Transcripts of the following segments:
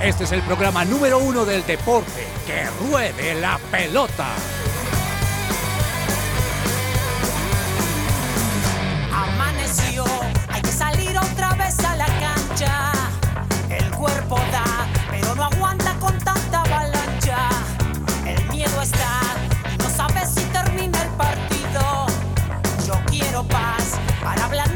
Este es el programa número uno del deporte. ¡Que ruede la pelota! Amaneció, hay que salir otra vez a la cancha. El cuerpo da, pero no aguanta con tanta avalancha. El miedo está y no sabes si termina el partido. Yo quiero paz para ablandar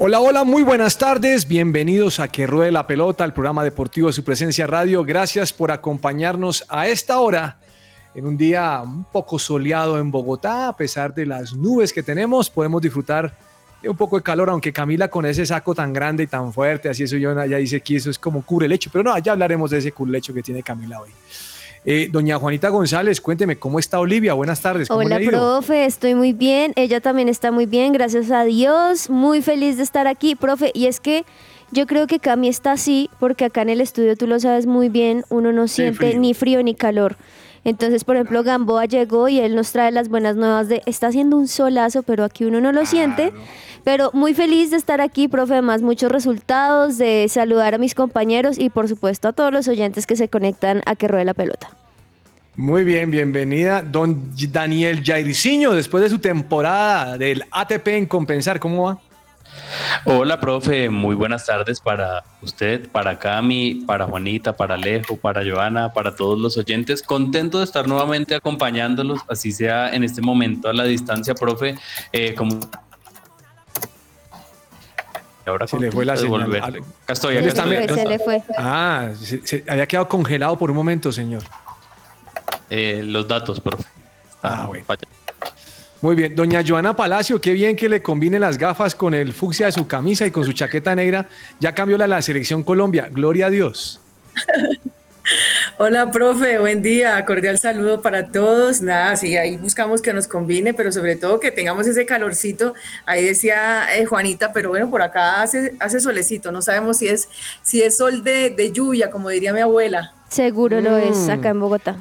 Hola, hola, muy buenas tardes. Bienvenidos a Que Ruede la Pelota, el programa deportivo de su presencia radio. Gracias por acompañarnos a esta hora en un día un poco soleado en Bogotá. A pesar de las nubes que tenemos, podemos disfrutar de un poco de calor, aunque Camila con ese saco tan grande y tan fuerte, así eso yo ya dice que eso es como cubre lecho, pero no, ya hablaremos de ese cubre lecho que tiene Camila hoy. Eh, doña Juanita González, cuénteme cómo está Olivia. Buenas tardes. ¿cómo Hola, le profe, estoy muy bien. Ella también está muy bien, gracias a Dios. Muy feliz de estar aquí, profe. Y es que yo creo que Cami está así, porque acá en el estudio, tú lo sabes muy bien, uno no siente frío. ni frío ni calor. Entonces, por ejemplo, Gamboa llegó y él nos trae las buenas nuevas de está haciendo un solazo, pero aquí uno no lo siente. Pero muy feliz de estar aquí, profe. Además, muchos resultados, de saludar a mis compañeros y, por supuesto, a todos los oyentes que se conectan a que ruede la pelota. Muy bien, bienvenida, don Daniel Jairzinho, después de su temporada del ATP en Compensar, ¿cómo va? Hola, profe, muy buenas tardes para usted, para Cami, para Juanita, para Alejo, para Joana, para todos los oyentes. Contento de estar nuevamente acompañándolos, así sea en este momento a la distancia, profe, eh, como... Ahora Se le fue la señal. Acá estoy, Se acá le estoy. fue, acá se le estoy. fue. Ah, se, se- había quedado congelado por un momento, señor. Eh, los datos, profe. Ah, Ah, bueno. Muy bien, doña Joana Palacio, qué bien que le combine las gafas con el fucsia de su camisa y con su chaqueta negra. Ya cambió la, la selección Colombia, gloria a Dios. Hola, profe, buen día, cordial saludo para todos. Nada, sí, ahí buscamos que nos combine, pero sobre todo que tengamos ese calorcito. Ahí decía eh, Juanita, pero bueno, por acá hace, hace solecito, no sabemos si es, si es sol de, de lluvia, como diría mi abuela. Seguro lo es Mm. acá en Bogotá.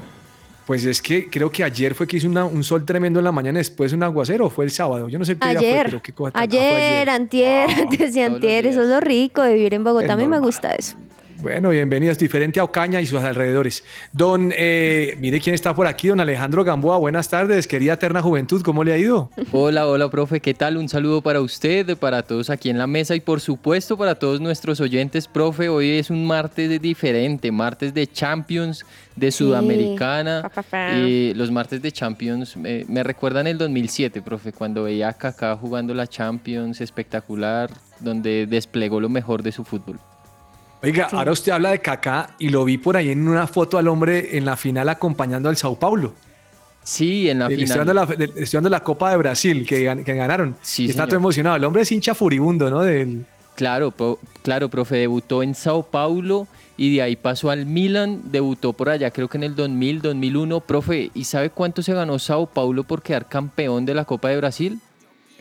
Pues es que creo que ayer fue que hizo una- un sol tremendo en la mañana, después un aguacero, o fue el sábado. Yo no sé qué día fue, Ayer, pero qué cosa ah, ayer, antier, antes de antier, eso es lo rico de vivir en Bogotá. Es A mí me gusta eso. Bueno, bienvenidas, diferente a Ocaña y sus alrededores. Don, eh, mire quién está por aquí, don Alejandro Gamboa. Buenas tardes, querida eterna juventud, ¿cómo le ha ido? Hola, hola, profe, ¿qué tal? Un saludo para usted, para todos aquí en la mesa y por supuesto para todos nuestros oyentes, profe. Hoy es un martes diferente, martes de Champions, de Sudamericana. Pa, pa, pa. Eh, los martes de Champions eh, me recuerdan el 2007, profe, cuando veía a Kaká jugando la Champions espectacular, donde desplegó lo mejor de su fútbol. Oiga, ahora usted habla de Kaká y lo vi por ahí en una foto al hombre en la final acompañando al Sao Paulo. Sí, en la Eh, Estoy final. de la, estoy de la Copa de Brasil que, que ganaron. Sí, está señor. todo emocionado. El hombre es hincha furibundo, ¿no? Del, Claro, pro- claro, profe, debutó en Sao Paulo y de ahí pasó al Milan, debutó por allá creo que en el 2000, 2001, profe, ¿y sabe cuánto se ganó Sao Paulo por quedar campeón de la Copa de Brasil?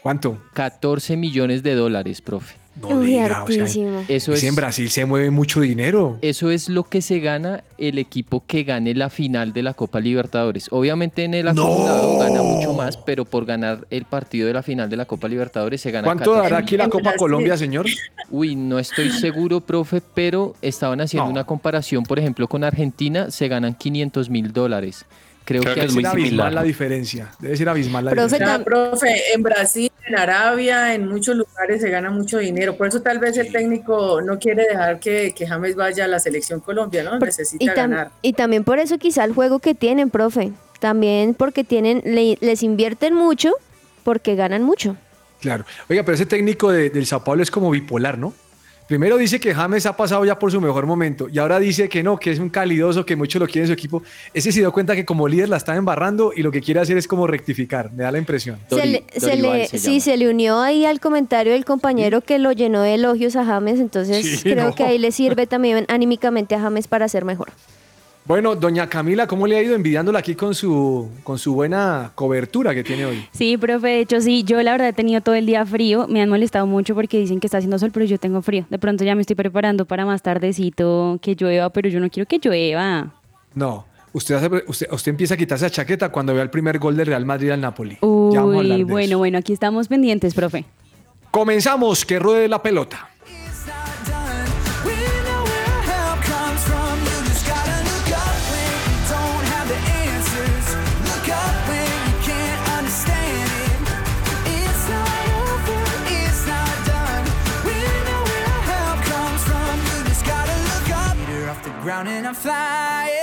¿Cuánto? 14 millones de dólares, profe. No Uy, diga, o sea. Eso es es, en Brasil se mueve mucho dinero. eso es lo que se gana el equipo que gane la final de la Copa Libertadores. Obviamente en el acumulado gana mucho más, pero por ganar el partido de la final de la Copa Libertadores se gana ¿Cuánto 14 dará aquí la Copa. Colombia, señor? Uy, no estoy seguro, profe, pero estaban haciendo No. una comparación, por ejemplo, con Argentina, se ganan 500 mil dólares. Creo, Creo que, que Debe es muy ser abismal similar. la diferencia. Debe ser abismal la Profe, diferencia. Profe, en Brasil, en Arabia, en muchos lugares se gana mucho dinero. Por eso tal vez el técnico no quiere dejar que, que James vaya a la selección Colombia, ¿no? Necesita y, tam- ganar. y también por eso quizá el juego que tienen, profe. También porque tienen, le- les invierten mucho porque ganan mucho. Claro. Oiga, pero ese técnico de- del Sao Paulo es como bipolar, ¿no? Primero dice que James ha pasado ya por su mejor momento y ahora dice que no, que es un calidoso, que mucho lo quiere en su equipo. Ese se dio cuenta que como líder la está embarrando y lo que quiere hacer es como rectificar, me da la impresión. Dori- se le, se le- se sí, se le unió ahí al comentario del compañero que lo llenó de elogios a James, entonces Sí, creo no. que ahí le sirve también anímicamente a James para ser mejor. Bueno, doña Camila, ¿cómo le ha ido envidiándola aquí con su, con su buena cobertura que tiene hoy? Sí, profe, de hecho sí, yo la verdad he tenido todo el día frío, me han molestado mucho porque dicen que está haciendo sol, pero yo tengo frío. De pronto ya me estoy preparando para más tardecito que llueva, pero yo no quiero que llueva. No. Usted, hace- usted, usted empieza a quitarse la chaqueta cuando vea el primer gol del Real Madrid al Napoli. Ya vamos a hablar Uy, de bueno, eso. bueno, aquí estamos pendientes, profe. Comenzamos, que ruede la pelota. And I'm flying.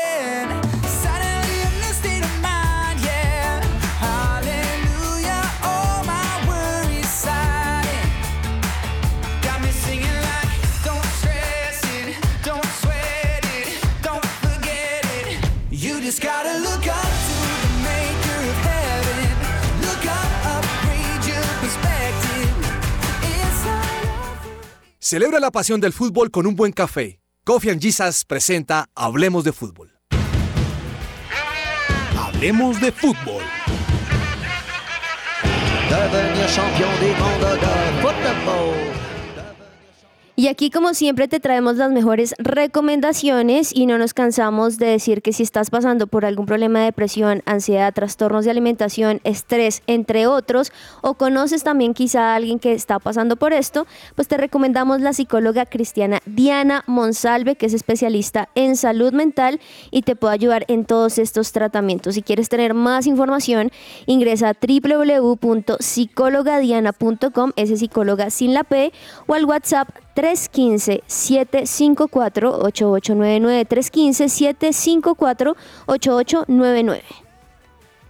Celebra la pasión del fútbol con un buen café. Coffee and Jesus presenta Hablemos de Fútbol. Hablemos de Fútbol. devenir champion du monde de football. Y aquí como siempre te traemos las mejores recomendaciones y no nos cansamos de decir que si estás pasando por algún problema de depresión, ansiedad, trastornos de alimentación, estrés, entre otros, o conoces también quizá a alguien que está pasando por esto, pues te recomendamos la psicóloga cristiana Diana Monsalve, que es especialista en salud mental y te puede ayudar en todos estos tratamientos. Si quieres tener más información, ingresa a www.psicologadiana.com, ese psicóloga sin la P, o al WhatsApp 315-754-8899, 315-754-8899.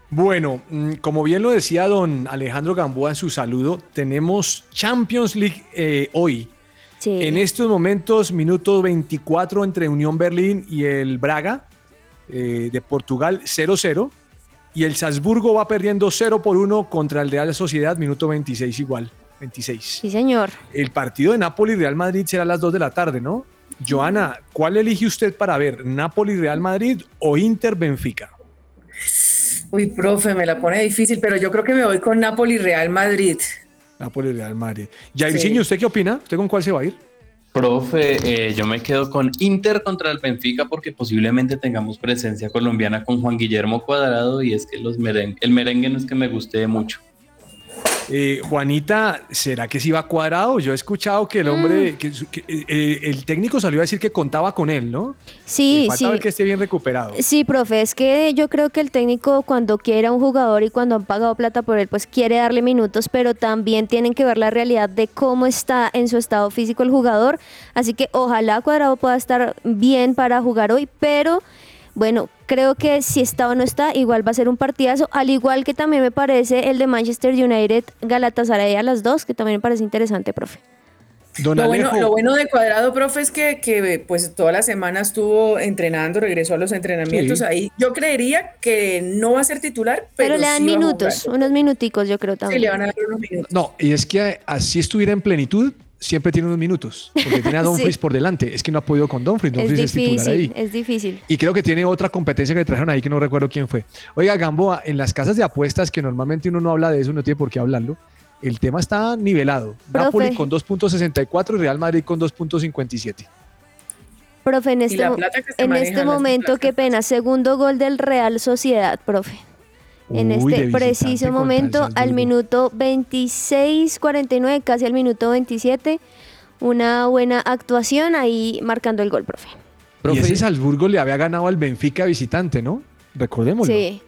Bueno, mm, como bien lo decía don Alejandro Gamboa en su saludo, tenemos Champions League eh, hoy. Sí. En estos momentos, minuto 24 entre Unión Berlín y el Braga eh, de Portugal, 0-0. Y el Salzburgo va perdiendo 0 por 1 contra el Real Sociedad, minuto 26 igual, 26. Sí, señor. El partido de Napoli-Real Madrid será a las 2 de la tarde, ¿no? Joana, ¿cuál elige usted para ver? ¿Napoli-Real Madrid o Inter-Benfica? Uy, profe, me la pone difícil, pero yo creo que me voy con Napoli Real Madrid. Napoli-Real Madrid. Jairzinho, ¿usted qué opina? ¿Usted con cuál se va a ir? Profe, eh, yo me quedo con Inter contra el Benfica porque posiblemente tengamos presencia colombiana con Juan Guillermo Cuadrado y es que los merengue, el merengue no es que me guste mucho. Eh, Juanita, ¿será que sí va cuadrado? Yo he escuchado que el Mm. hombre, que, su- que, eh, el técnico salió a decir que contaba con él, ¿no? Sí, Eh, falta sí. ver que esté bien recuperado. Sí, profe, es que yo creo que el técnico cuando quiere a un jugador y cuando han pagado plata por él, pues quiere darle minutos, pero también tienen que ver la realidad de cómo está en su estado físico el jugador. Así que ojalá Cuadrado pueda estar bien para jugar hoy, pero bueno, creo que si está o no está, igual va a ser un partidazo, al igual que también me parece el de Manchester United Galatasaray a las dos, que también me parece interesante, profe. Don Lo bueno, lo bueno de Cuadrado, profe, es que, que, pues toda la semana estuvo entrenando, regresó a los entrenamientos Sí. ahí. Yo creería que no va a ser titular, pero, Pero, le dan sí minutos, unos minuticos yo creo Sí, también. le van a dar unos minutos. no, y es que así estuviera en plenitud, siempre tiene unos minutos, porque tiene a Dumfries Sí. por delante. Es que no ha podido con Dumfries, es Dumfries es, titular difícil, ahí. es difícil. Y creo que tiene otra competencia que trajeron ahí que no recuerdo quién fue. Oiga, Gamboa, en las casas de apuestas, que normalmente uno no habla de eso, no tiene por qué hablarlo, el tema está nivelado. Profe. Napoli con 2.64 y Real Madrid con 2.57. Profe, en este, se en este momento, qué pena, segundo gol del Real Sociedad, profe. En Uy, este preciso momento, al minuto 26-49, casi al minuto 27, una buena actuación ahí marcando el gol, profe. Y ese Profe, Salzburgo le había ganado al Benfica visitante, ¿no? Recordémoslo. Sí,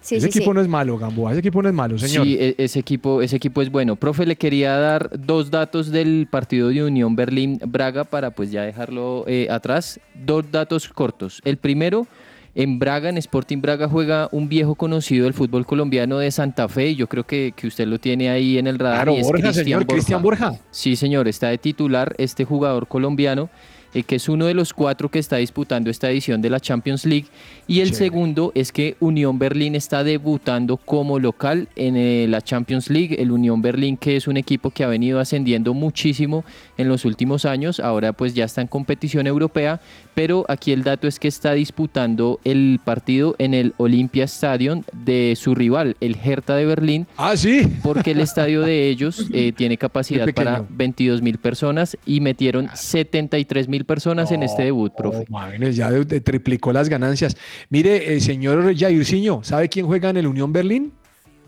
sí, ese sí. equipo sí. no es malo, Gamboa. Ese equipo no es malo, señor. Sí, e- ese equipo, ese equipo es bueno. Profe, le quería dar dos datos del partido de Unión Berlín-Braga para pues ya dejarlo eh, atrás. Dos datos cortos. El primero, en Braga, en Sporting Braga, juega un viejo conocido del fútbol colombiano de Santa Fe. y Yo creo que, que usted lo tiene ahí en el radar. Claro, y es Borja, Cristian señor, Cristian Borja. Sí, señor, está de titular este jugador colombiano, eh, que es uno de los cuatro que está disputando esta edición de la Champions League. Y el Chévere. segundo es que Unión Berlín está debutando como local en eh, la Champions League. El Unión Berlín, que es un equipo que ha venido ascendiendo muchísimo en los últimos años, ahora pues ya está en competición europea, pero aquí el dato es que está disputando el partido en el Olympia Stadium de su rival, el Hertha de Berlín. Ah, sí. Porque el estadio de ellos eh, tiene capacidad para 22 mil personas y metieron 73 mil personas en este debut, profe. ya de- de- triplicó las ganancias. Mire, eh, señor Jairzinho, ¿sabe quién juega en el Unión Berlín?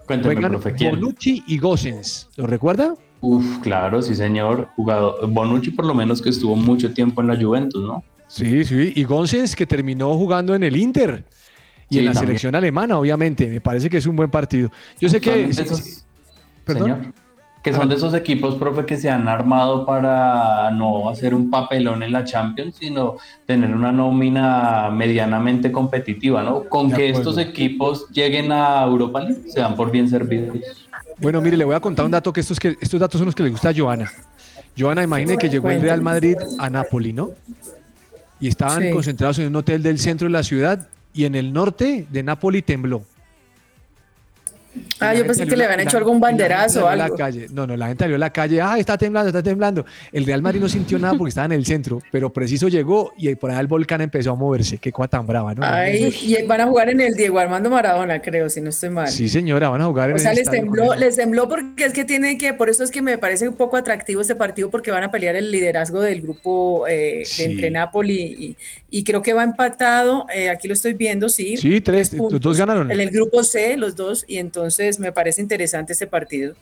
Cuéntame, Juegan profe, ¿quién? Bonucci y Gosens. ¿Lo recuerda? Uf, claro, sí, señor. Jugador. Bonucci, por lo menos, que estuvo mucho tiempo en la Juventus, ¿no? Sí, sí. Y Gosens que terminó jugando en el Inter y Sí, en la también. selección alemana, obviamente. Me parece que es un buen partido. Yo sé que... Señor. Que son de esos equipos, profe, que se han armado para no hacer un papelón en la Champions, sino tener una nómina medianamente competitiva, ¿no? Con que estos equipos lleguen a Europa League, se dan por bien servidos. Bueno, mire, le voy a contar un dato que estos, que estos datos son los que le gusta a Joana. Joana, imagine que llegó el Real Madrid a Nápoli, ¿no? Y estaban Sí. concentrados en un hotel del centro de la ciudad y en el norte de Nápoli tembló. Ah, yo pensé que le habían la- hecho algún banderazo o salió a la algo. calle. No, no, la gente salió a la calle. Ah, está temblando, está temblando. El Real Madrid no sintió nada porque estaba en el centro, pero preciso llegó y por allá el volcán empezó a moverse. Qué cosa tan brava, ¿no? Ay, y van a jugar en el Diego Armando Maradona, creo, si no estoy mal. Sí, señora, van a jugar en O sea, el les estadio con tembló, les tembló porque es que tiene que, por eso es que me parece un poco atractivo este partido porque van a pelear el liderazgo del grupo eh, Sí. de entre Napoli y, y creo que va empatado, eh, aquí lo estoy viendo, sí. Sí, tres, puntos los dos ganaron. En el grupo C, los dos, y entonces me parece interesante este partido.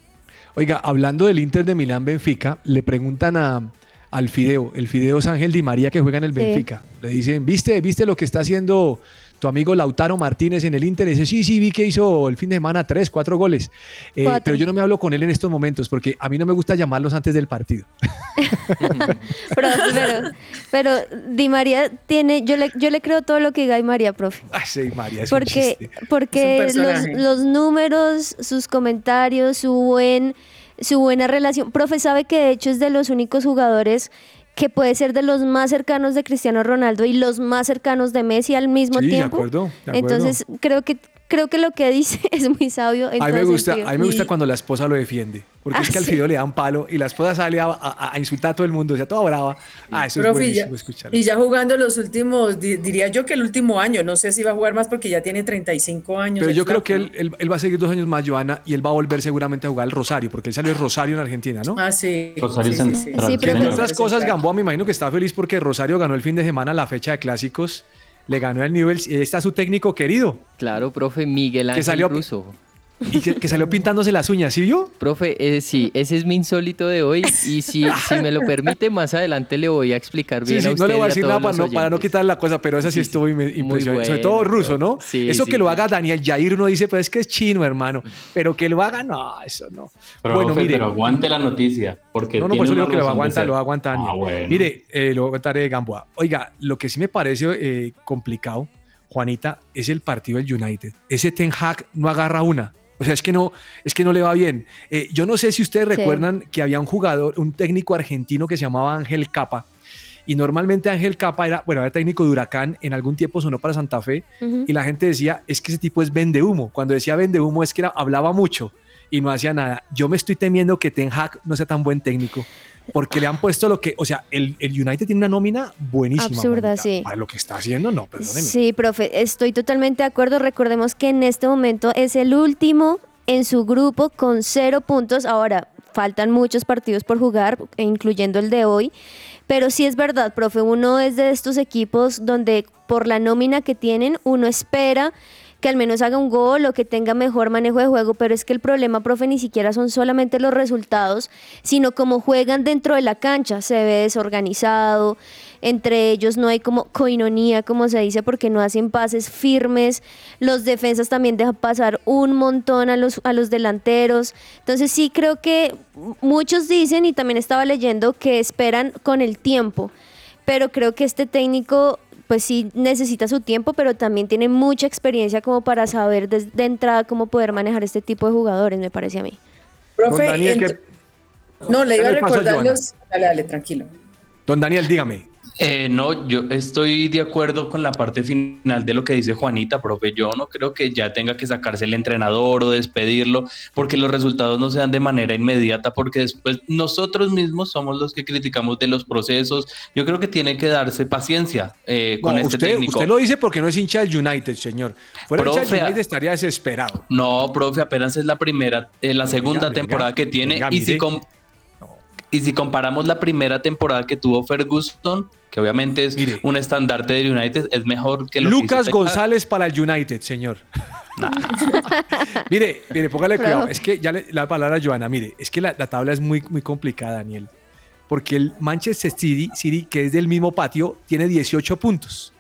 Oiga, hablando del Inter de Milán Benfica, le preguntan a, al Fideo, el Fideo es Ángel Di María que juega en el Sí. Benfica. Le dicen, ¿viste, ¿viste lo que está haciendo tu amigo Lautaro Martínez en el Inter? Y dice, sí, sí, vi que hizo el fin de semana tres, cuatro goles. Eh, Cuatro. pero yo no me hablo con él en estos momentos porque a mí no me gusta llamarlos antes del partido. Pero, pero, pero Di María tiene, yo le, yo le creo todo lo que diga Di María, profe. Ay, sí, María, es un Porque, porque Es un los, los números, sus comentarios, su buen, su buena relación. Profe sabe que de hecho es de los únicos jugadores que puede ser de los más cercanos de Cristiano Ronaldo y los más cercanos de Messi al mismo Sí, de tiempo. acuerdo, de acuerdo. Entonces creo que creo que lo que dice es muy sabio. En A mí, me gusta, sentido. a mí me gusta Y- cuando la esposa lo defiende, porque Ah, es que al sí. Fideo le dan palo y la esposa sale a, a- a insultar a todo el mundo, o sea, toda brava. Ah, eso es Profe, y ya, buenísimo escucharlo. y ya jugando los últimos, di- diría yo que el último año, no sé si va a jugar más porque ya tiene 35 años. Pero yo creo que él, él- él va a seguir dos años más, Joana, y él va a volver seguramente a jugar al Rosario, porque él salió de Rosario en Argentina, ¿no? Ah, sí. Rosario sí, sí, sí. Sí, Sí, pero Entre otras cosas, Gamboa me imagino que está feliz porque Rosario ganó el fin de semana la fecha de clásicos, le ganó el nivel, y ahí está su técnico querido, Claro, profe, Miguel Ángel salió- Russo. Y que, que salió pintándose las uñas, ¿sí vio? Profe, eh, sí, ese es mi insólito de hoy y si, si me lo permite más adelante le voy a explicar bien sí, a no le voy a decir nada para no, para no oyentes. quitar la cosa, pero esa sí, Sí, estuvo sí. impresionante. Sobre Muy todo bueno, ruso, ¿no? sí, eso sí, que lo haga Daniel Jair, uno dice, pues es que es chino, hermano. Pero que lo haga, no, eso no. Pero, bueno, mire. pero aguante la noticia, porque No, no, por eso digo que lo va a razón de aguantar, ser. lo va a aguantar. Ah, bueno. Mire, eh, lo va a aguantar de Gamboa. Oiga, lo que sí me parece eh, complicado, Juanita, es el partido del United. Ese Ten Hag no agarra una. O sea, es que no, es que no le va bien. Eh, yo no sé si ustedes Sí. recuerdan que había un jugador, un técnico argentino que se llamaba Ángel Capa. Y normalmente Ángel Capa era, bueno, era técnico de Huracán, en algún tiempo sonó para Santa Fe, y la gente decía, es que ese tipo es vende humo. Cuando decía vende humo es que era- hablaba mucho y no hacía nada. Yo me estoy temiendo que Ten Hag no sea tan buen técnico, porque le han puesto lo que, o sea, el, el United tiene una nómina buenísima. Absurda, sí. Para lo que está haciendo, no, perdóneme. Sí, profe, estoy totalmente de acuerdo. Recordemos que en este momento es el último en su grupo con cero puntos. Ahora, faltan muchos partidos por jugar, incluyendo el de hoy. Pero sí es verdad, profe, uno es de estos equipos donde por la nómina que tienen, uno espera que al menos haga un gol o que tenga mejor manejo de juego, pero es que el problema, profe, ni siquiera son solamente los resultados, sino cómo juegan dentro de la cancha. Se ve desorganizado, entre ellos no hay como coinonía, como se dice, porque no hacen pases firmes. Los defensas también dejan pasar un montón a los, a los delanteros. Entonces sí creo que muchos dicen, y también estaba leyendo, que esperan con el tiempo, pero creo que este técnico pues sí necesita su tiempo, pero también tiene mucha experiencia como para saber desde de entrada cómo poder manejar este tipo de jugadores, me parece a mí. Profe, Don Daniel, ent- ¿qué- no, le iba a le pasa a recordar Joana? los... Dale, dale, tranquilo. Don Daniel, dígame. Eh, no, yo estoy de acuerdo con la parte final de lo que dice Juanita, profe. Yo no creo que ya tenga que sacarse el entrenador o despedirlo, porque los resultados no se dan de manera inmediata, porque después nosotros mismos somos los que criticamos de los procesos. Yo creo que tiene que darse paciencia eh, con No, este usted, técnico. usted lo dice porque no es hincha del United, señor. Fuera hincha Profe, del United estaría desesperado. No, profe, apenas es la primera, eh, la segunda venga, temporada que tiene. venga, y, si mire. Y si comparamos la primera temporada que tuvo Ferguson, que obviamente es Mire. un estandarte del United, es mejor que lo que hizo Lucas. González para el United, señor. mire, mire, póngale cuidado. Es que ya le, la palabra a Joana, mire, es que la, la tabla es muy, muy complicada, Daniel. Porque el Manchester City, City, que es del mismo patio, tiene 18 puntos.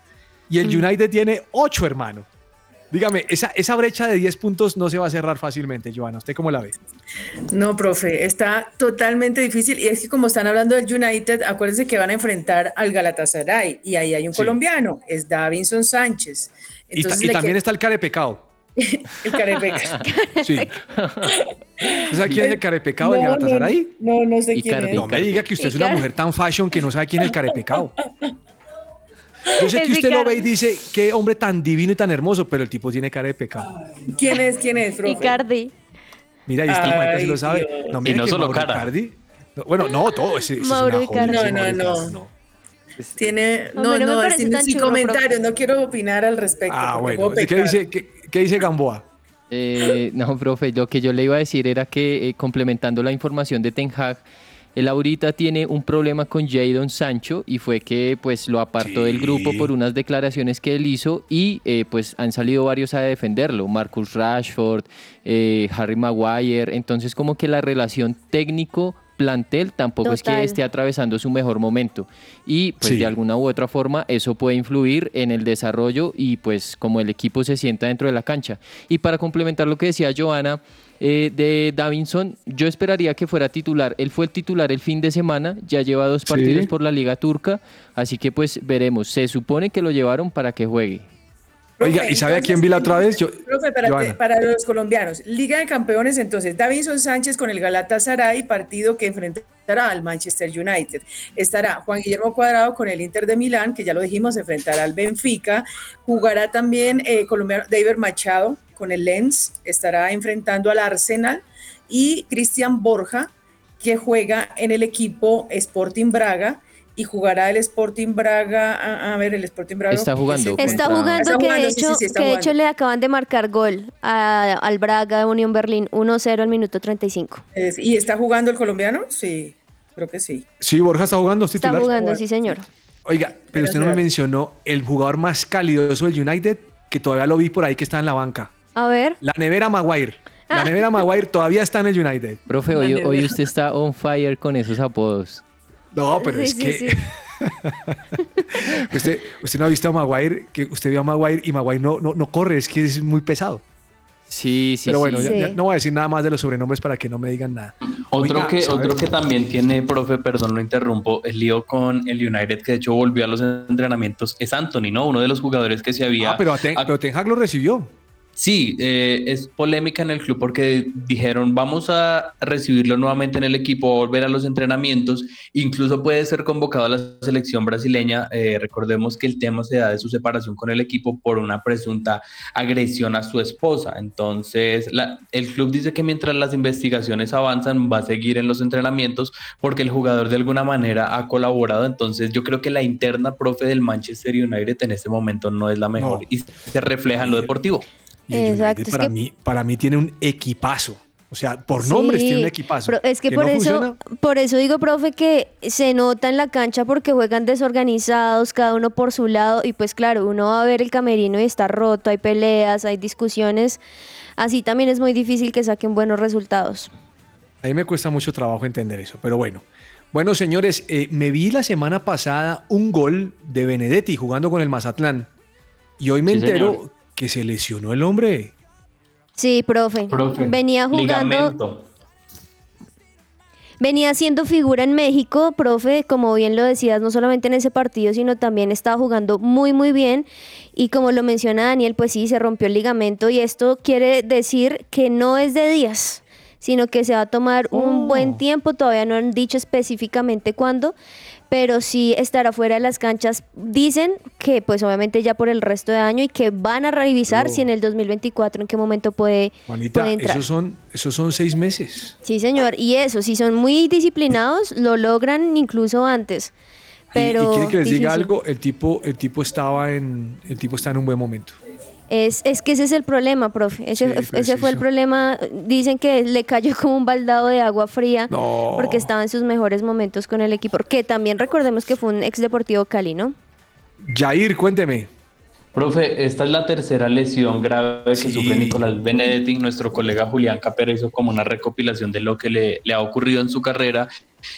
Y el United tiene 8, hermano. Dígame, esa, esa brecha de 10 puntos no se va a cerrar fácilmente, Joana. ¿Usted cómo la ve? No, profe, está totalmente difícil. Y es que como están hablando del United, acuérdense que van a enfrentar al Galatasaray y ahí hay un Sí. colombiano, es Davinson Sánchez. Y, ta- también está el carepecado. el Carepeca. Sí. ¿Usted sabe quién es el carepecado del No, no, Galatasaray? No, no sé Y quién es. No me diga que usted es una mujer tan fashion que no sabe quién es el carepecado. Yo sé Es que usted lo ve y dice, qué hombre tan divino y tan hermoso, pero el tipo tiene cara de pecado. ¿Quién es? ¿Quién es, profe? Icardi. Mira, ahí está Juanita, si lo sabe. No, Y no solo Mauro cara. Icardi- no, bueno, no, todo. Ese, ese es Mauro una joya, Icardi. ese No, no, Icardi, no. Tiene, No, no, no, parece sin, tan sin chulo, comentarios, no quiero opinar al respecto. Ah, bueno. ¿Qué dice, qué, qué dice Gamboa? Eh, no, profe, lo que yo le iba a decir era que eh, complementando la información de Ten Hag, él ahorita tiene un problema con Jadon Sancho y fue que pues lo apartó del grupo por unas declaraciones que él hizo y eh, pues han salido varios a defenderlo, Marcus Rashford, eh, Harry Maguire, entonces como que la relación técnico plantel tampoco es que esté atravesando su mejor momento. Y pues Sí. de alguna u otra forma eso puede influir en el desarrollo y pues como el equipo se sienta dentro de la cancha. Y para complementar lo que decía Joana eh, de Davinson, yo esperaría que fuera titular. Él fue el titular el fin de semana, ya lleva dos Sí. partidos por la Liga Turca, así que pues veremos. Se supone que lo llevaron para que juegue. Oiga, ¿y sabe a quién vi la otra vez? Yo, Profe, para los colombianos, Liga de Campeones, entonces, Davinson Sánchez con el Galatasaray, partido que enfrentará al Manchester United. Estará Juan Guillermo Cuadrado con el Inter de Milán, que ya lo dijimos, enfrentará al Benfica. Jugará también eh, colombiano David Machado con el Lens, estará enfrentando al Arsenal. Y Cristian Borja, que juega en el equipo Sporting Braga. Y jugará el Sporting Braga, a, a ver, el Sporting Braga. Está jugando. Está jugando, Está que jugando, de hecho, sí, sí, está que de hecho le acaban de marcar gol a- al Braga de Unión Berlín 1-0 al minuto 35. Es- ¿Y está jugando el colombiano? Sí, creo que sí. sí, Borja está jugando, es Está titular. jugando, sí señor. Oiga, pero usted no me mencionó el jugador más calidoso del United, que todavía lo vi por ahí que está en la banca. A ver. La nevera Maguire. La nevera Maguire todavía está en el United. Profe, hoy, hoy usted está on fire con esos apodos. No, pero Sí, es sí, que sí. usted, usted no ha visto a Maguire, que usted vio a Maguire y Maguire no, no, no corre, es que es muy pesado. Sí, sí, pero bueno, sí. ya- Sí. ya no voy a decir nada más de los sobrenombres para que no me digan nada. Otro, Oiga, que, otro que también tiene, profe, perdón, lo interrumpo, el lío con el United, que de hecho volvió a los entrenamientos, es Anthony, ¿no? Uno de los jugadores que se había... Ah, pero, a Ten, a- pero Ten Hag lo recibió. Sí, eh, es polémica en el club porque dijeron vamos a recibirlo nuevamente en el equipo, volver a los entrenamientos, incluso puede ser convocado a la selección brasileña. Eh, recordemos que el tema se da de su separación con el equipo por una presunta agresión a su esposa. Entonces, la- el club dice que mientras las investigaciones avanzan va a seguir en los entrenamientos porque el jugador de alguna manera ha colaborado. Entonces, yo creo que la interna profe del Manchester United en este momento no es la mejor No. y se refleja en lo deportivo. Y el Exacto, United es para, que- mí, para mí tiene un equipazo. O sea, por nombres Sí, tiene un equipazo. pero es que, por no eso, funciona, por eso digo, profe, que se nota en la cancha porque juegan desorganizados, cada uno por su lado, y pues claro, uno va a ver el camerino y está roto, hay peleas, hay discusiones. Así también es muy difícil que saquen buenos resultados. A mí me cuesta mucho trabajo entender eso, pero bueno. Bueno, señores, eh, me vi la semana pasada un gol de Benedetti jugando con el Mazatlán. Y hoy me Sí, entero señor. Que se lesionó el hombre. Sí, profe. Profe, Venía jugando, ligamento. venía siendo figura en México, profe, como bien lo decías, no solamente en ese partido, sino también estaba jugando muy, muy bien. Y como lo menciona Daniel, pues sí, se rompió el ligamento y esto quiere decir que no es de días, sino que se va a tomar un Oh. buen tiempo, todavía no han dicho específicamente cuándo, pero sí estará fuera de las canchas. Dicen que pues obviamente ya por el resto de año y que van a revisar si en el 2024 en qué momento puede, Juanita, puede entrar. esos son, esos son seis meses. Sí, señor. Y eso, si son muy disciplinados, lo logran incluso antes. Y- Pero y, quiere que les diga algo, el tipo, el tipo estaba en, el tipo está en un buen momento. Es, es que ese es el problema, profe. Ese, Sí, ese preciso. fue el problema. Dicen que le cayó como un baldado de agua fría No. porque estaba en sus mejores momentos con el equipo. Que también recordemos que fue un ex Deportivo Cali, ¿no? Jair, cuénteme. Profe, esta es la tercera lesión grave que Sí. sufre Nicolás Benedetti. Nuestro colega Julián Capera hizo como una recopilación de lo que le, le ha ocurrido en su carrera.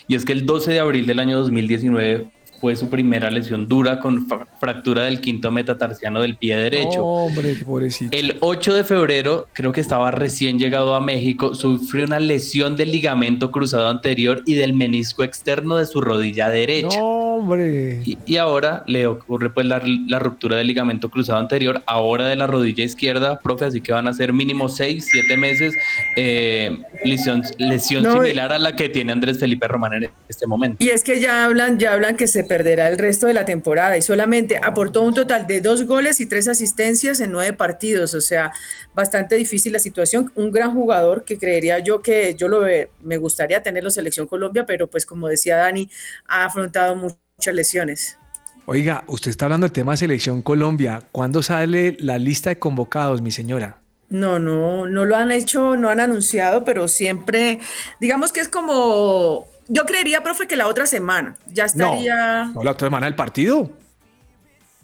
Y es que el 12 de abril del año 2019 fue su primera lesión dura con fra- fractura del quinto metatarsiano del pie derecho. Hombre, pobrecito. El 8 de febrero, creo que estaba recién llegado a México, sufrió una lesión del ligamento cruzado anterior y del menisco externo de su rodilla derecha. Hombre. Y, y ahora le ocurre pues la, la ruptura del ligamento cruzado anterior, ahora de la rodilla izquierda, profe, así que van a ser mínimo 6, 7 meses, eh, lesión, lesión No, similar a la que tiene Andrés Felipe Román en este momento. Y es que ya hablan, ya hablan que se perderá el resto de la temporada y solamente aportó un total de dos goles y tres asistencias en nueve partidos, o sea, bastante difícil la situación. Un gran jugador que creería yo que yo lo me gustaría tenerlo en selección Colombia, pero pues como decía Dani, ha afrontado muchas lesiones. Oiga, usted está hablando del tema Selección Colombia. ¿Cuándo sale la lista de convocados, mi señora? No, no, no lo han hecho, no han anunciado, pero siempre, digamos que es como, yo creería, profe, que la otra semana ya estaría No, la otra semana del partido.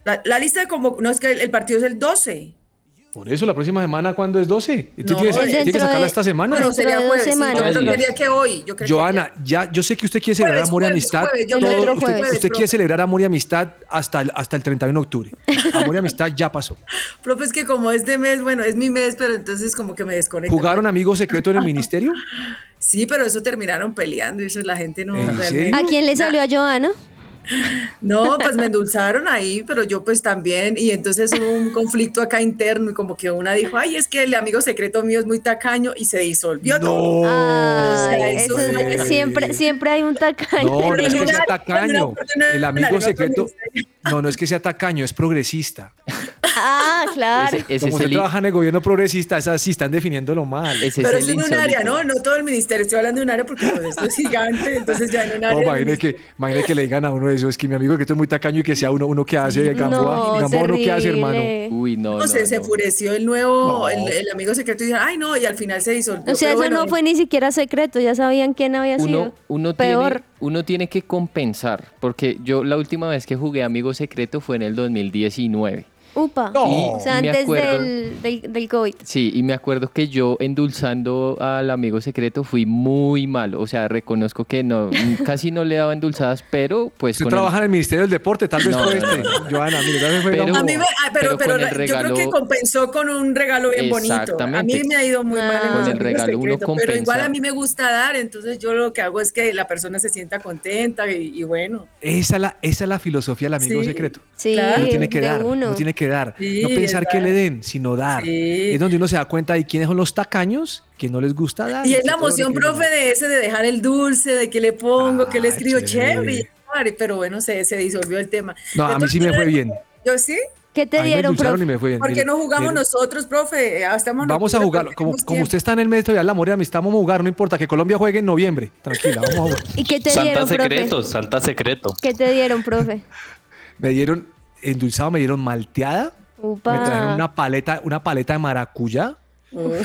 la, la lista de como, no es que el, el partido es el 12. Por eso, la próxima semana, ¿cuándo es 12? ¿Usted No, tiene, es tiene que sacarla de- esta semana? Bueno, sería jueves, sí, yo creería que hoy. Yo creería Joana, ya, yo sé que usted quiere celebrar Jueves, amor y jueves, amistad. jueves, yo todo- creo que usted, jueves, usted profe. quiere celebrar amor y amistad hasta el, hasta el 31 de octubre. Amor y amistad ya pasó. Profe, es que como este mes, bueno, es mi mes, pero entonces como que me desconecto. ¿Jugaron amigos secreto en el ministerio? Sí, pero eso terminaron peleando y eso la gente no. ¿A quién le salió a Joana? No, pues me endulzaron ahí, pero yo pues también. Y entonces hubo un conflicto acá interno y como que una dijo, ay, es que el amigo secreto mío es muy tacaño y se disolvió todo. No. Ay, sea, eso eso es- es- siempre, siempre hay un tacaño. No, no es que sea Una- tacaño. El amigo secreto. No, no es que sea tacaño, es progresista. Ah, claro. Ese, ese Como el, trabaja en el gobierno progresista, esas sí están definiéndolo mal. ese Pero es en un área. ¿no? No todo el ministerio, estoy hablando de un área porque esto es gigante, entonces ya en un área. No, imagine que, imagine que le digan a uno eso, es que mi amigo que es muy tacaño y que sea uno, uno que hace Gamboa. No, Gamboa, que hace, hermano. Uy, no, No, no, se, se no. enfureció el nuevo, No. el, el amigo secreto y dijeron, ay no, y al final se disolvió. O sea, Pero eso bueno, no fue ni siquiera secreto, ya sabían quién había Uno, sido. uno, Peor. tiene, uno tiene que compensar, porque yo la última vez que jugué Amigo Secreto fue en el 2019. Upa. No. O sea, antes acuerdo. del, del, del COVID. Sí, y me acuerdo que yo endulzando al amigo secreto fui muy malo. O sea, reconozco que no, casi no le daba endulzadas, pero pues Usted con el- trabaja en el Ministerio del Deporte, tal vez No, fue no, este. no, no. Joana, mire, tal vez fue Pero- Gamboa. A mí me, ah, pero, pero pero el yo creo que regalo- compensó con un regalo bien bonito. A mí me ha ido muy mal Ah. Con el regalo uno secretos, pero igual compensa. a mí me gusta dar, entonces yo lo que hago es que la persona se sienta contenta y, y bueno. Esa es la, esa es la filosofía del amigo Sí. secreto. Sí, Claro. Uno tiene que de dar, uno. uno tiene que dar. Sí, no pensar que le den, sino dar. Sí. Es donde uno se da cuenta de quiénes son los tacaños que no les gusta dar. Y es la emoción, profe, de ese de dejar el dulce, de que le pongo, que le Ah, escribo chévere. pero bueno, se, se disolvió el tema. No, a mí sí me fue bien. Yo sí. ¿Qué te dieron, profe? y me fue bien. ¿Por qué no jugamos nosotros, profe? Ah, estamos Vamos a jugar. Como, como usted está en el mes todavía, el amor y amistad, vamos a jugar. No importa que Colombia juegue en noviembre. Tranquila, vamos a jugar. ¿Y qué te Santa dieron, profe? secreto, santa secreto. ¿Qué te dieron, profe? Me dieron endulzado, me dieron malteada. Upa. Me trajeron una paleta, una paleta de maracuyá.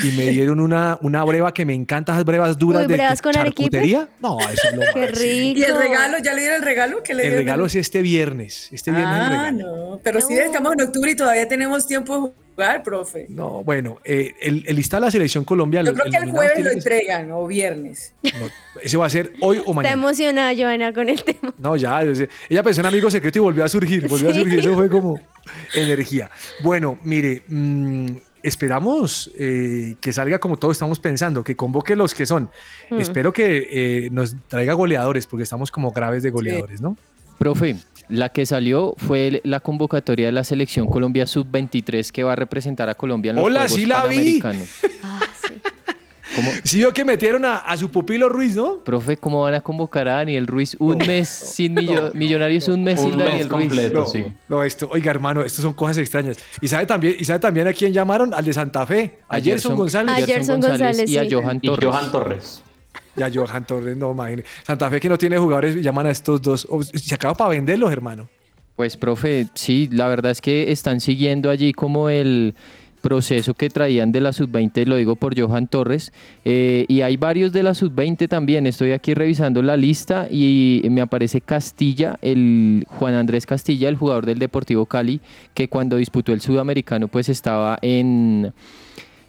Y me dieron una, una breva que me encanta, esas brevas duras Uy, de con arequipe. charcutería. No, eso es lo Qué máximo. rico. ¿Y el regalo? ¿Ya le dieron el regalo? ¿Qué le El regalo es este viernes. Este viernes el Ah, regalo. no. Pero sí, No. estamos en octubre y todavía tenemos tiempo de jugar, profe. No, bueno, eh, el, el listado de la selección Colombia. Yo el- creo el que el jueves lo que entregan, o viernes. no, ese va a ser hoy o Está mañana. emocionada, Joana, con el tema. No, ya, yo sé. ella pensó en amigo secreto y volvió a surgir, volvió a surgir, eso fue como energía. Bueno, mire, mm, esperamos eh, que salga como todos estamos pensando, que convoque los que son. Mm. Espero que eh, nos traiga goleadores, porque estamos como graves de goleadores, ¿no? Profe, la que salió fue la convocatoria de la selección Colombia Sub-23 que va a representar a Colombia en los Hola, Juegos sí la vi. Panamericanos. Ah, sí. ¿Cómo? Sí, vio que metieron a, a su pupilo Ruiz, ¿no? Profe, ¿cómo van a convocar a Daniel Ruiz un mes sin millo- Millonarios, un mes sin Un mes Daniel Ruiz? completo. No, sí. no, esto, oiga, hermano, esto son cosas extrañas. ¿Y sabe también, y sabe también a quién llamaron? Al de Santa Fe, a, Gerson González. A Gerson González, y a Y. Johan Torres. Y a Johan Torres, no, imagínate. Santa Fe que no tiene jugadores, llaman a estos dos. Oh, se acaba para venderlos, hermano. Pues, profe, sí, la verdad es que están siguiendo allí como el proceso que traían de la sub-20, lo digo por Johan Torres, eh, y hay varios de la sub-20 también, estoy aquí revisando la lista y me aparece Castilla, el Juan Andrés Castilla, el jugador del Deportivo Cali, que cuando disputó el sudamericano pues estaba en...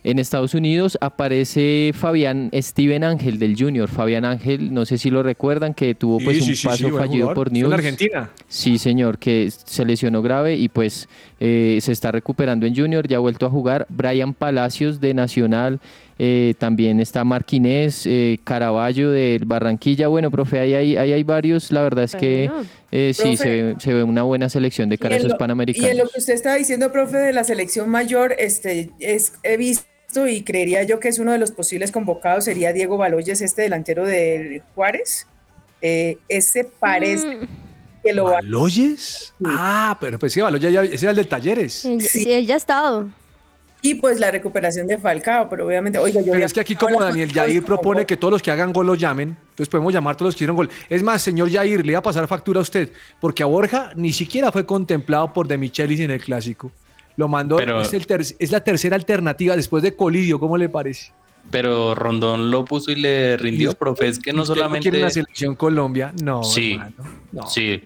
En Estados Unidos aparece Fabián Steven Ángel del Junior. Fabián Ángel, no sé si lo recuerdan, que tuvo pues Sí, un sí, sí, paso sí, fallido por Fue en News. Argentina. Sí, señor, que se lesionó grave y pues eh, se está recuperando en Junior, ya ha vuelto a jugar. Brian Palacios de Nacional, eh, también está Marquinés, eh, Caraballo de Barranquilla. Bueno, profe, ahí hay, ahí hay varios. La verdad es que eh, sí, se ve, se ve una buena selección de cara a Y en esos lo- Y en panamericanos. lo que usted estaba diciendo, profe, de la selección mayor, este, es, he visto y creería yo que es uno de los posibles convocados, sería Diego Baloyes, este delantero de Juárez. Eh, ese parece Mm, que lo va ¿Baloyes? Ah, pero pues sí, Baloyes ya, ese era el de Talleres. sí, él ya ha estado. Y pues la recuperación de Falcao, pero obviamente, oiga, yo Pero es que aquí como Daniel Yair propone que todos los que hagan gol los llamen, entonces podemos llamar a todos los que hicieron gol. Es más, señor Yair, le iba a pasar factura a usted, porque a Borja ni siquiera fue contemplado por De Michelis en el Clásico. Lo mandó, Pero- es, el es la tercera alternativa después de Colidio, ¿cómo le parece? Pero Rondón lo puso y le rindió, profe. Es que no ¿Usted solamente. quiere una selección Colombia? No, Sí. no. Sí,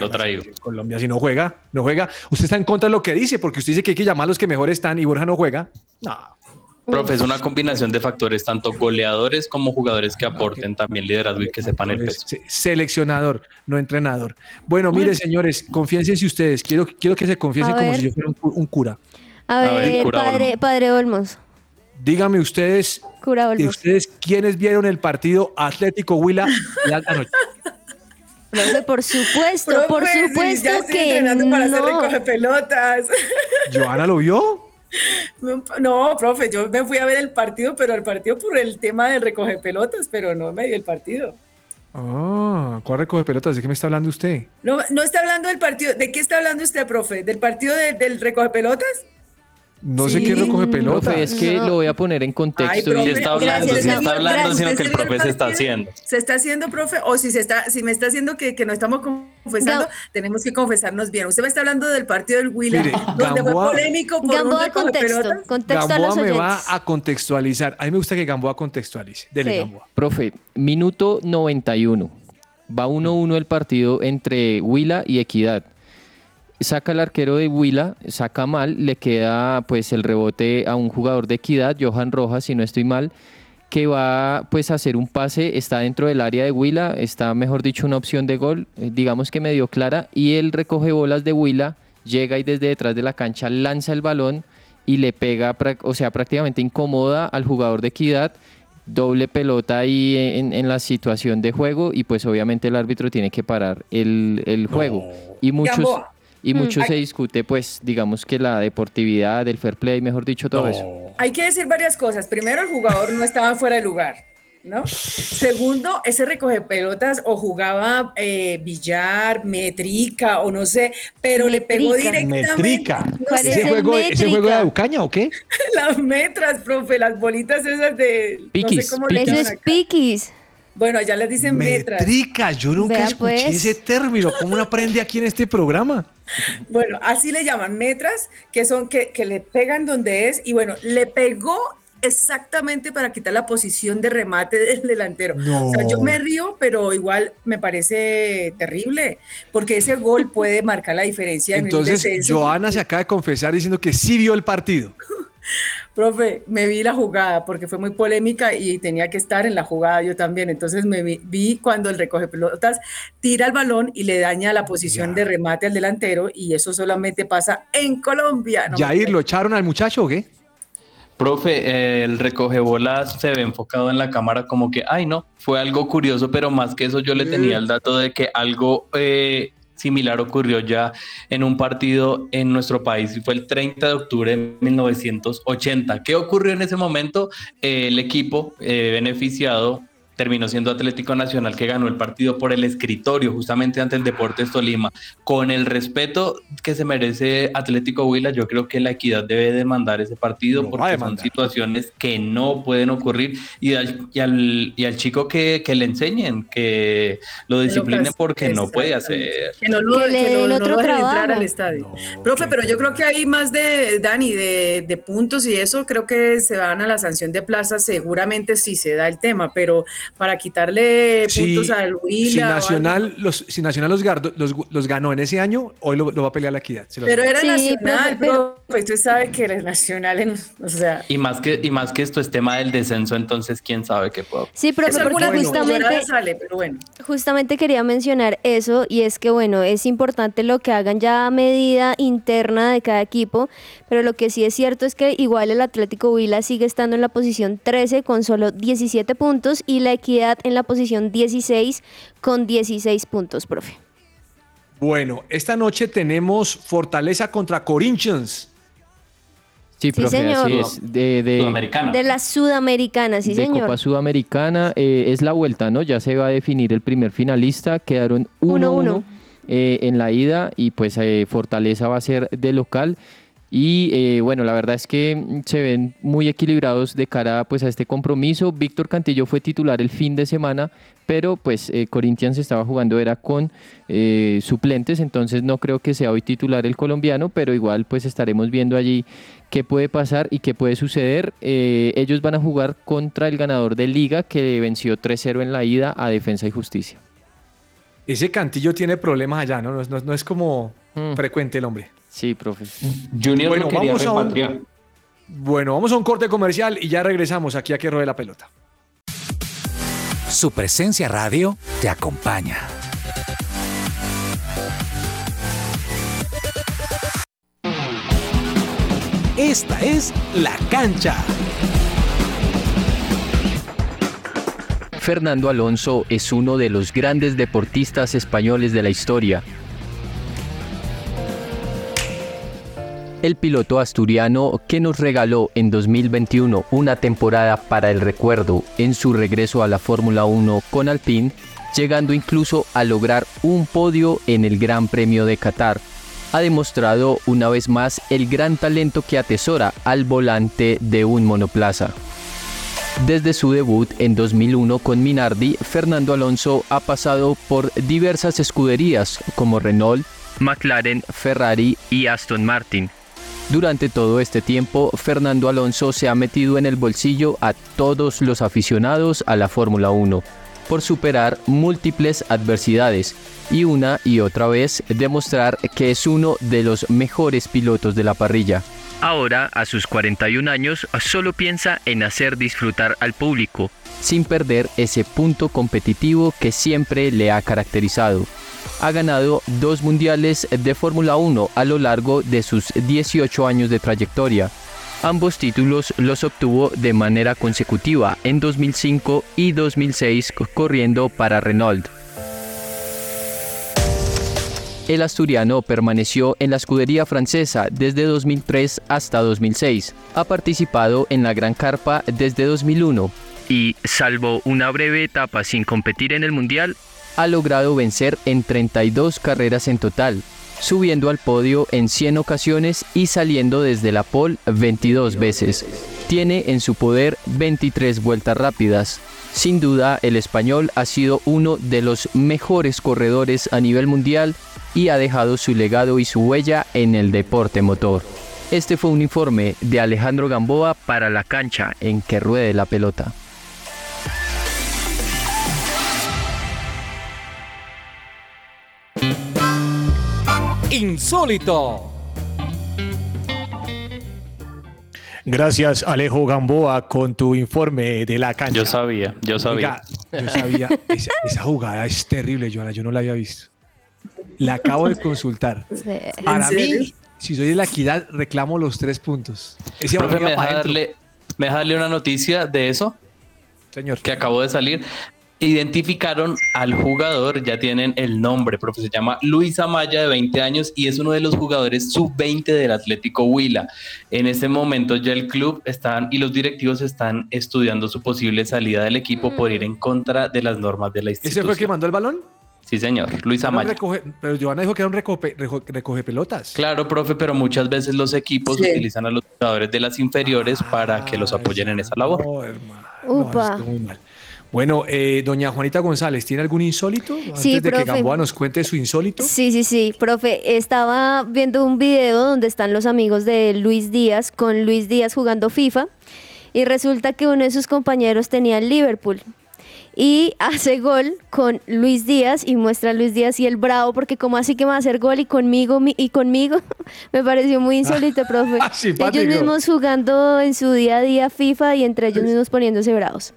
lo traigo. Colombia, si no juega, no juega. Usted está en contra de lo que dice, porque usted dice que hay que llamar a los que mejor están y Borja no juega. No. Profe, es una combinación de factores, tanto goleadores como jugadores que aporten también liderazgo y que sepan el Es peso. se- seleccionador, no entrenador. Bueno, mire, señores, confiénsense ustedes. Quiero, quiero que se confiesen como si yo fuera un, cu- un cura. A A ver, ver, cura padre, Olmos. padre Olmos. Díganme ustedes, Cura de Olmos. ustedes, ¿quiénes vieron el partido Atlético Huila alta noche? Por supuesto, Profe, por sí, supuesto ya estoy que entrenando para hacer no. recoge pelotas. ¿Joana lo vio? No, profe, yo me fui a ver el partido, pero el partido por el tema del recoge pelotas, pero no me dio el partido. Ah, ¿cuál recoge pelotas? ¿De qué me está hablando usted? No, no está hablando del partido. ¿De qué está hablando usted, profe? ¿Del partido de- del recoge pelotas? No sé Sí, qué recoge pelotas. Profe, es que No. lo voy a poner en contexto. Ay, y- profe, está hablando, Gracias, está gracias, hablando, sino que el ¿Usted profe se está haciendo. ¿Se está haciendo, profe? O si se está, si me está haciendo que, que no estamos confesando, Gam- tenemos que confesarnos bien. Usted me está hablando del partido del Willa, Mire, donde fue Gamboa- polémico por un Gamboa recoge contexto, pelotas. contexto a los Gamboa me oyentes. va a contextualizar. A mí me gusta que Gamboa contextualice. Dele, Sí. Gamboa. Profe, minuto 91. Va 1-1 el partido entre Huila y Equidad. Saca el arquero de Huila, saca mal, le queda pues el rebote a un jugador de Equidad, Johan Rojas, si no estoy mal, que va pues a hacer un pase, está dentro del área de Huila, está mejor dicho una opción de gol, eh, digamos que medio clara, y él recoge bolas de Huila, llega y desde detrás de la cancha lanza el balón y le pega, o sea, prácticamente incomoda al jugador de Equidad, doble pelota ahí en, en la situación de juego y pues obviamente el árbitro tiene que parar el, el juego. Y muchos, Gamboa. Y mucho Ay. se discute pues digamos que la deportividad, el fair play, mejor dicho, todo eso. Hay que decir varias cosas. Primero, el jugador no estaba fuera de lugar, ¿no? Segundo, ese recoge pelotas o jugaba eh, billar, metrica o no sé, pero le pegó directamente. Metrica. no ¿Cuál sé, es ¿Ese el juego, ¿Ese juego de Bucaña o qué? las metras, profe, las bolitas esas de. no Piquis, sé cómo le piquis. Eso es piquis. Bueno, allá les dicen metras. Metrica, yo nunca Vea, escuché pues. ese término. ¿Cómo uno aprende aquí en este programa? Bueno, así le llaman metras, que son que, que le pegan donde es, y bueno, le pegó exactamente para quitar la posición de remate del delantero. O sea, yo No. me río, pero igual me parece terrible, porque ese gol puede marcar la diferencia. en Entonces, descenso. Joana se acaba de confesar diciendo que sí vio el partido. Profe, me vi la jugada porque fue muy polémica y tenía que estar en la jugada yo también. Entonces me vi, vi cuando el recoge pelotas tira el balón y le daña la posición de remate al delantero y eso solamente pasa en Colombia. ¿no? Yair, ¿lo echaron al muchacho o qué? Profe, eh, el recoge bolas se ve enfocado en la cámara como que, ay no, fue algo curioso, pero más que eso yo le tenía el dato de que algo eh, similar ocurrió ya en un partido en nuestro país y fue el 30 de octubre de 1980. ¿Qué ocurrió en ese momento? Eh, el equipo eh, beneficiado terminó siendo Atlético Nacional que ganó el partido por el escritorio justamente ante el Deportes Tolima. Con el respeto que se merece Atlético Huila, yo creo que la equidad debe demandar ese partido porque son situaciones que no pueden ocurrir y al, y al, y al chico que, que, le enseñen, que lo disciplinen porque no puede hacer. Que no lo, que no, lo entrar al estadio. Profe, pero yo creo que hay más de, Dani, de, de puntos y eso creo que se van a la sanción de plaza seguramente si se da el tema, pero para quitarle puntos al Huila. Si Nacional, los, si Nacional los, los, los, ganó en ese año, hoy lo, va a pelear la equidad. Pero era Nacional, pero, pues usted sabe que era Nacional, o sea. Y más, que, y más que esto es tema del descenso, entonces quién sabe qué puedo. Sí, pero, porque justamente, sale, pero bueno. justamente quería mencionar eso y es que bueno, es importante lo que hagan ya a medida interna de cada equipo, pero lo que sí es cierto es que igual el Atlético Huila sigue estando en la posición 13 con solo 17 puntos y la Equidad en la posición 16 con 16 puntos, profe. Bueno, esta noche tenemos Fortaleza contra Corinthians. Sí, profe, señor. así es. De, de, Sudamericana. de la Sudamericana, sí, de señor. Copa Sudamericana eh, es la vuelta, ¿no? Ya se va a definir el primer finalista. Quedaron 1-1 eh, en la ida y pues eh, Fortaleza va a ser de local. Y eh, bueno, la verdad es que se ven muy equilibrados de cara pues, a este compromiso. Víctor Cantillo fue titular el fin de semana, pero pues eh, Corinthians estaba jugando era con eh, suplentes, entonces no creo que sea hoy titular el colombiano, pero igual pues estaremos viendo allí qué puede pasar y qué puede suceder. ellos van a jugar contra el ganador de liga que venció 3-0 en la ida a Defensa y Justicia. Ese Cantillo tiene problemas allá, ¿no? No, es como Mm. frecuente el hombre. Sí, profe. Junior Bueno, lo quería vamos a un- repatriar. Bueno, vamos a un corte comercial y ya regresamos aquí a que ruede la pelota. Su presencia radio te acompaña. Esta es La Cancha. Fernando Alonso es uno de los grandes deportistas españoles de la historia. El piloto asturiano que nos regaló en 2021 una temporada para el recuerdo en su regreso a la Fórmula 1 con Alpine, llegando incluso a lograr un podio en el Gran Premio de Qatar, ha demostrado una vez más el gran talento que atesora al volante de un monoplaza. Desde su debut en 2001 con Minardi, Fernando Alonso ha pasado por diversas escuderías como Renault, McLaren, Ferrari y Aston Martin. Durante todo este tiempo, Fernando Alonso se ha metido en el bolsillo a todos los aficionados a la Fórmula 1 por superar múltiples adversidades y una y otra vez demostrar que es uno de los mejores pilotos de la parrilla. Ahora, a sus 41 años, solo piensa en hacer disfrutar al público, sin perder ese punto competitivo que siempre le ha caracterizado. Ha ganado dos mundiales de Fórmula 1 a lo largo de sus 18 años de trayectoria. Ambos títulos los obtuvo de manera consecutiva en 2005 y 2006 corriendo para Renault. El asturiano permaneció en la escudería francesa desde 2003 hasta 2006. Ha participado en la Gran Carpa desde 2001 y, salvo una breve etapa sin competir en el Mundial, ha logrado vencer en 32 carreras en total, subiendo al podio en 100 ocasiones y saliendo desde la pole 22 veces. Tiene en su poder 23 vueltas rápidas. Sin duda, el español ha sido uno de los mejores corredores a nivel mundial y ha dejado su legado y su huella en el deporte motor. Este fue un informe de Alejandro Gamboa para la cancha en que ruede la pelota. Insólito. Gracias, Alejo Gamboa, con tu informe de la cancha. Yo sabía, yo sabía. Oiga, yo sabía. Esa, esa jugada es terrible, Joana. Yo no la había visto. La acabo de consultar. Para mí, si soy de la equidad, reclamo los tres puntos. Ese Profe, ¿me deja, darle, ¿me deja darle una noticia de eso Señor. que acabó de salir? Identificaron al jugador, ya tienen el nombre, profe, se llama Luis Amaya, de 20 años, y es uno de los jugadores sub-20 del Atlético Huila. En este momento ya el club están y los directivos están estudiando su posible salida del equipo por ir en contra de las normas de la ¿Ese institución. fue el que mandó el balón? Sí, señor, Luis Amaya. recoge- pero Giovanna dijo que era un recope- rejo- recoge pelotas. Claro, profe, pero muchas veces los equipos Sí. utilizan a los jugadores de las inferiores para que los apoyen en esa labor. No, hermano. Upa. No, estuvo muy mal. Bueno, eh, doña Juanita González, ¿tiene algún insólito? Antes Sí, de que profe. Gamboa nos cuente su insólito. Sí, sí, sí, profe, estaba viendo un video donde están los amigos de Luis Díaz con Luis Díaz jugando FIFA y resulta que uno de sus compañeros tenía el Liverpool y hace gol con Luis Díaz y muestra a Luis Díaz y el bravo porque como así que va a hacer gol y conmigo mi- y conmigo me pareció muy insólito, profe. Simpático. ellos mismos jugando en su día a día FIFA y entre ellos mismos poniéndose bravos.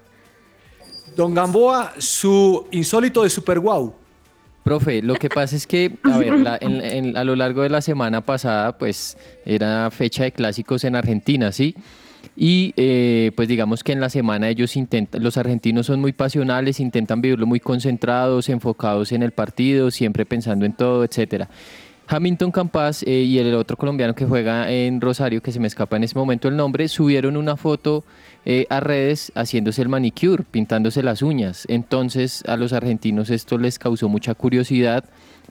Don Gamboa, su insólito de Super Wow. Profe, lo que pasa es que, a ver, la- en- a lo largo de la semana pasada, pues era fecha de clásicos en Argentina, ¿sí? Y eh, pues digamos que en la semana ellos intentan, los argentinos son muy pasionales, intentan vivirlo muy concentrados, enfocados en el partido, siempre pensando en todo, etcétera. Hamilton Campas eh, y el otro colombiano que juega en Rosario, que se me escapa en ese momento el nombre, subieron una foto eh, a redes haciéndose el manicure, pintándose las uñas. Entonces a los argentinos esto les causó mucha curiosidad,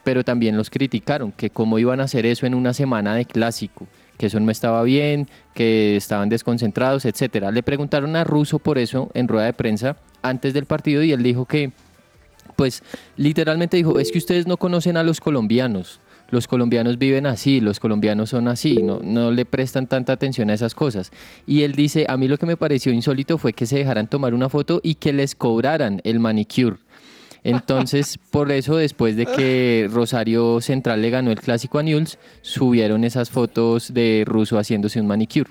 pero también los criticaron, que cómo iban a hacer eso en una semana de clásico, que eso no estaba bien, que estaban desconcentrados, etcétera. Le preguntaron a Russo por eso en rueda de prensa antes del partido y él dijo que pues literalmente dijo, es que ustedes no conocen a los colombianos. Los colombianos viven así, los colombianos son así, no, no le prestan tanta atención a esas cosas. Y él dice, a mí lo que me pareció insólito fue que se dejaran tomar una foto y que les cobraran el manicure. Entonces, por eso, después de que Rosario Central le ganó el clásico a Newell's, subieron esas fotos de Russo haciéndose un manicure.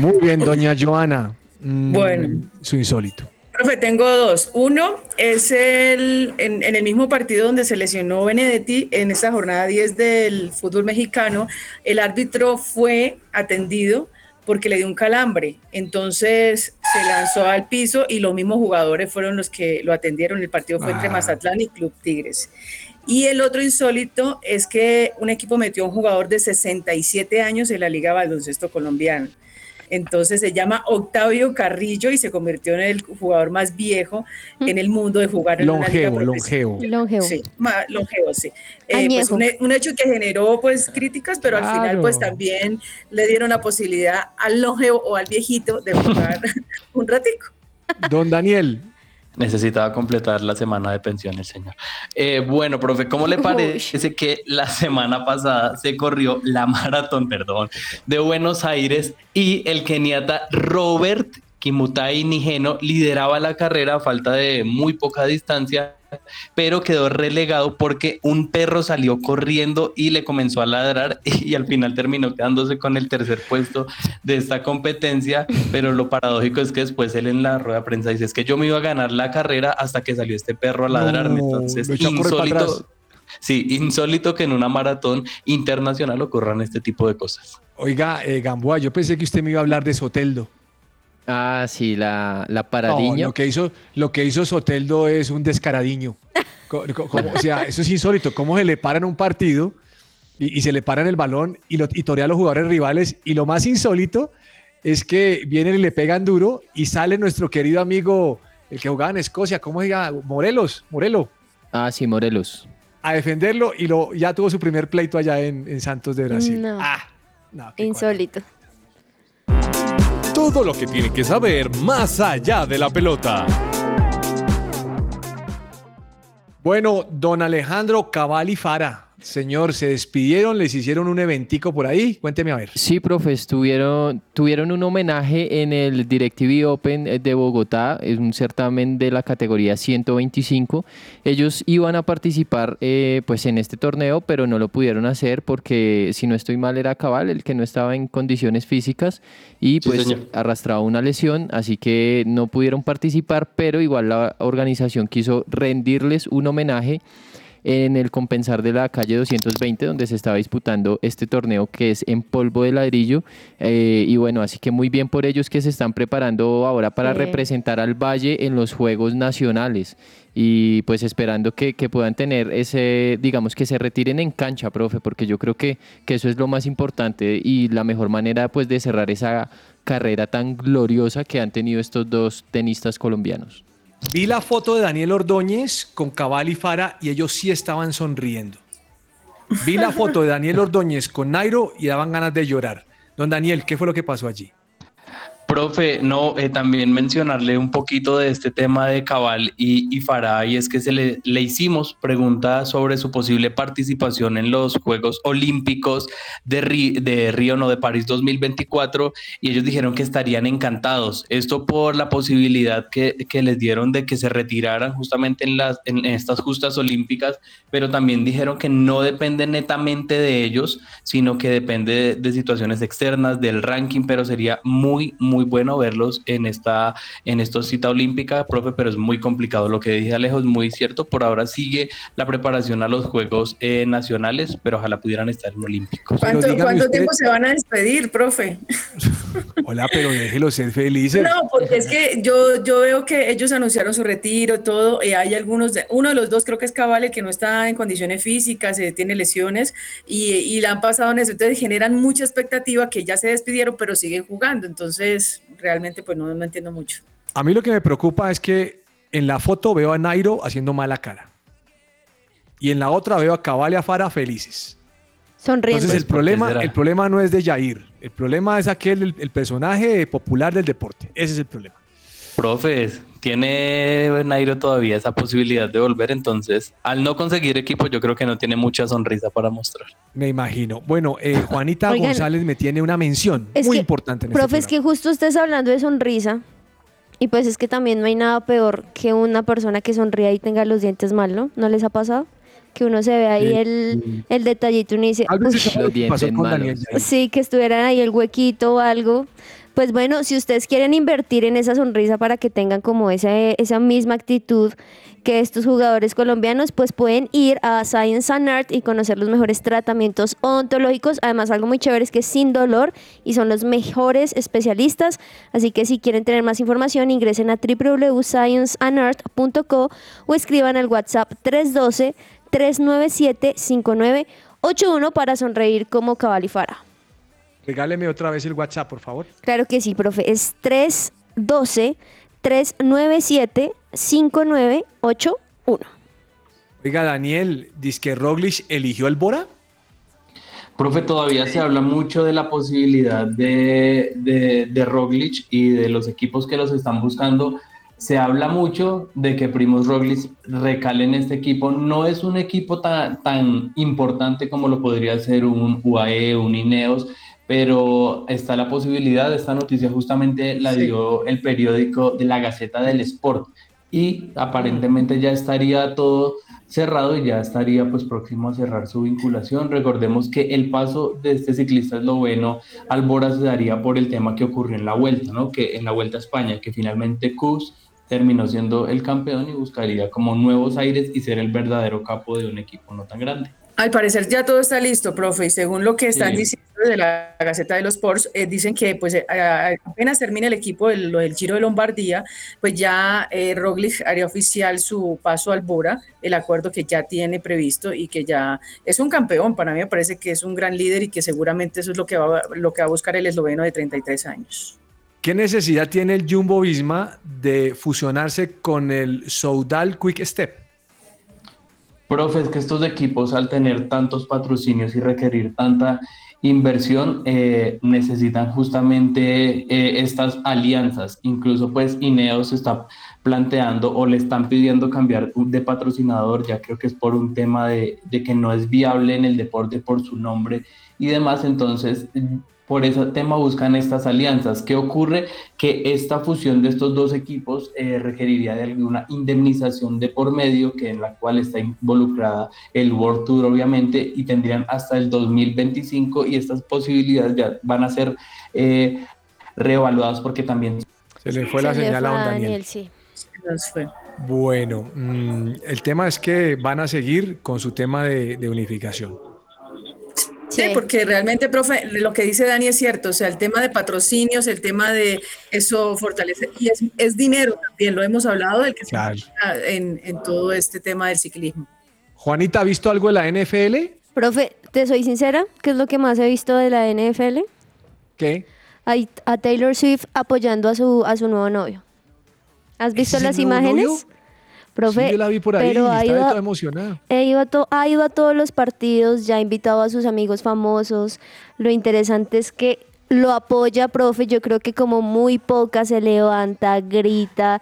Muy bien, doña Joana. Mm, Bueno. Su insólito. Profe, tengo dos. Uno es el, en, en el mismo partido donde se lesionó Benedetti, en esta jornada 10 del fútbol mexicano, el árbitro fue atendido porque le dio un calambre. Entonces se lanzó al piso y los mismos jugadores fueron los que lo atendieron. El partido fue entre Ah. Mazatlán y Club Tigres. Y el otro insólito es que un equipo metió a un jugador de 67 años en la Liga Baloncesto Colombiana. Entonces se llama Octavio Carrillo y se convirtió en el jugador más viejo en el mundo de jugar en una liga Longevo, longevo. Longevo. Sí, ma- longevo, sí. Eh, pues un, un hecho que generó pues críticas, pero al final Claro. pues también le dieron la posibilidad al longevo o al viejito de jugar un ratico. Don Daniel, Necesitaba completar la semana de pensiones, señor. Eh, bueno, profe, ¿cómo le parece que la semana pasada se corrió la maratón, perdón, de Buenos Aires y el keniata Robert Kimutai Nigeno lideraba la carrera a falta de muy poca distancia, pero quedó relegado porque un perro salió corriendo y le comenzó a ladrar y al final terminó quedándose con el tercer puesto de esta competencia, pero lo paradójico es que después él en la rueda de prensa dice es que yo me iba a ganar la carrera hasta que salió este perro a ladrarme, entonces insólito. Sí, insólito que en una maratón internacional ocurran este tipo de cosas. oiga, eh, Gamboa, yo pensé que usted me iba a hablar de Soteldo. Ah, sí, la, la No, lo que hizo, lo que hizo Soteldo es un descaradiño. Como- o sea, eso es insólito. ¿Cómo se le paran un partido y, y se le paran el balón y, lo, y torea a los jugadores rivales? Y lo más insólito es que vienen y le pegan duro y sale nuestro querido amigo, el que jugaba en Escocia, ¿cómo se llama? Morelos, Morelo, Ah, sí, Morelos. a defenderlo y lo, ya tuvo su primer pleito allá en, en Santos de Brasil. No. Ah, no, Insólito. Todo lo que tiene que saber más allá de la pelota. Bueno, don Alejandro Cabal señor, se despidieron, les hicieron un eventico por ahí. Cuénteme a ver. Sí, profe, estuvieron, tuvieron un homenaje en el DirecTV Open de Bogotá, es un certamen de la categoría 125. Ellos iban a participar eh, pues en este torneo, pero no lo pudieron hacer porque, si no estoy mal, era Cabal el que no estaba en condiciones físicas y Sí, pues señor. arrastraba una lesión, así que no pudieron participar, pero igual la organización quiso rendirles un homenaje en el compensar de la calle 220, donde se estaba disputando este torneo que es en polvo de ladrillo. Eh, y bueno, así que muy bien por ellos que se están preparando ahora para Sí. representar al Valle en los Juegos Nacionales. Y pues esperando que, que puedan tener ese, digamos, que se retiren en cancha, profe, porque yo creo que, que eso es lo más importante y la mejor manera pues de cerrar esa carrera tan gloriosa que han tenido estos dos tenistas colombianos. Vi la foto de Daniel Ordóñez con Cabal y Fara y ellos sí estaban sonriendo. Vi la foto de Daniel Ordóñez con Nairo y daban ganas de llorar. Don Daniel, ¿qué fue lo que pasó allí? Profe, no, eh, también mencionarle un poquito de este tema de Cabal y, y Farah, y es que se le, le hicimos preguntas sobre su posible participación en los Juegos Olímpicos de, Ri- de Río, no de París 2024, y ellos dijeron que estarían encantados. Esto por la posibilidad que, que les dieron de que se retiraran justamente en, las, en estas justas olímpicas, pero también dijeron que no depende netamente de ellos, sino que depende de, de situaciones externas, del ranking, pero sería muy, muy bueno verlos en esta, en esta cita olímpica, profe, pero es muy complicado. Lo que dije Alejo es muy cierto. Por ahora sigue la preparación a los Juegos eh, Nacionales, pero ojalá pudieran estar en Olímpicos. ¿Cuánto, dígame cuánto usted- tiempo se van a despedir, profe? Hola, pero déjelo ser felices. No, porque es que yo, yo veo que ellos anunciaron su retiro, todo, y hay algunos, de- uno de los dos creo que es Cabale, que no está en condiciones físicas, eh, tiene lesiones, y, y la han pasado en eso, entonces generan mucha expectativa que ya se despidieron, pero siguen jugando, entonces realmente pues no, no entiendo mucho. A mí lo que me preocupa es que en la foto veo a Nairo haciendo mala cara. Y en la otra veo a Cabal y a Fara felices. Sonriendo. Entonces el ¿por qué problema, el problema no es de Jair. El problema es aquel, el, el personaje popular del deporte. Ese es el problema. Profe, tiene Nairo todavía esa posibilidad de volver, entonces al no conseguir equipo yo creo que no tiene mucha sonrisa para mostrar. Me imagino. Bueno, eh, Juanita Oigan, González me tiene una mención Es muy que, importante en este Profe, es que justo usted hablando de sonrisa. Y pues es que también no hay nada peor que una persona que sonría y tenga los dientes mal, ¿no? ¿No les ha pasado? Que uno se ve ahí el, el detallito y uno dice, Algo "Uy, así como Los dientes con malos. Sí, que estuvieran ahí el huequito o algo. Pues bueno, si ustedes quieren invertir en esa sonrisa para que tengan como esa, esa misma actitud que estos jugadores colombianos, pues pueden ir a Science and Art y conocer los mejores tratamientos odontológicos. Además, algo muy chévere es que es sin dolor y son los mejores especialistas. Así que si quieren tener más información, ingresen a www.scienceandart.co o escriban al WhatsApp 312 397 5981 para sonreír como cabal y Fara. Regáleme otra vez el WhatsApp, por favor. Claro que sí, profe. Es 312-397-5981. Oiga, Daniel, ¿disque Roglic eligió el Bora? Profe, todavía se habla mucho de la posibilidad de, de, de Roglic y de los equipos que los están buscando. Se habla mucho de que Primos Roglic recale en este equipo. No es un equipo tan, tan importante como lo podría ser un UAE, un Ineos, pero está la posibilidad. Esta noticia justamente la Sí. dio el periódico de la Gaceta del Sport y aparentemente ya estaría todo cerrado y ya estaría pues próximo a cerrar su vinculación. Recordemos que el paso de este ciclista esloveno al Bora se daría por el tema que ocurrió en la vuelta, ¿no? Que en la vuelta a España, que finalmente Kus terminó siendo el campeón y buscaría como nuevos aires y ser el verdadero capo de un equipo no tan grande. Al parecer ya todo está listo, profe, y según lo que están Sí. diciendo de la Gaceta de los Sports, eh, dicen que pues eh, apenas termine el equipo del, del Giro de Lombardía, pues ya eh, Roglic haría oficial su paso al Bora, el acuerdo que ya tiene previsto y que ya es un campeón, para mí me parece que es un gran líder y que seguramente eso es lo que va, lo que va a buscar el esloveno de 33 años. ¿Qué necesidad tiene el Jumbo Visma de fusionarse con el Soudal Quick Step? Profe, es que estos equipos al tener tantos patrocinios y requerir tanta inversión eh, necesitan justamente eh, estas alianzas. Incluso pues Ineos está planteando o le están pidiendo cambiar de patrocinador, ya creo que es por un tema de, de que no es viable en el deporte por su nombre y demás. Entonces, por ese tema buscan estas alianzas. ¿Qué ocurre? Que esta fusión de estos dos equipos eh, requeriría de alguna indemnización de por medio, que en la cual está involucrada el World Tour, obviamente, y tendrían hasta el 2025 y estas posibilidades ya van a ser eh, reevaluadas porque también Se le fue la Se señal a fue don Daniel. sí. Nos fue. Bueno, mm, el tema es que van a seguir con su tema de, de unificación. Sí, porque realmente, profe, lo que dice Dani es cierto, o sea, el tema de patrocinios, el tema de eso fortalece, y es, es dinero también, lo hemos hablado del que se Claro. en, en todo este tema del ciclismo. Juanita, ¿ha visto algo de la NFL? Profe, te soy sincera, ¿qué es lo que más he visto de la NFL? ¿Qué? Hay- a Taylor Swift apoyando a su, a su nuevo novio. ¿Has visto ¿Ese es las imágenes? novio? Profe, sí, yo la vi por ahí, pero ha ido, toda emocionada. he ido a to- ha ido a todos los partidos, ya ha invitado a sus amigos famosos. Lo interesante es que lo apoya, profe. Yo creo que como muy poca se levanta, grita,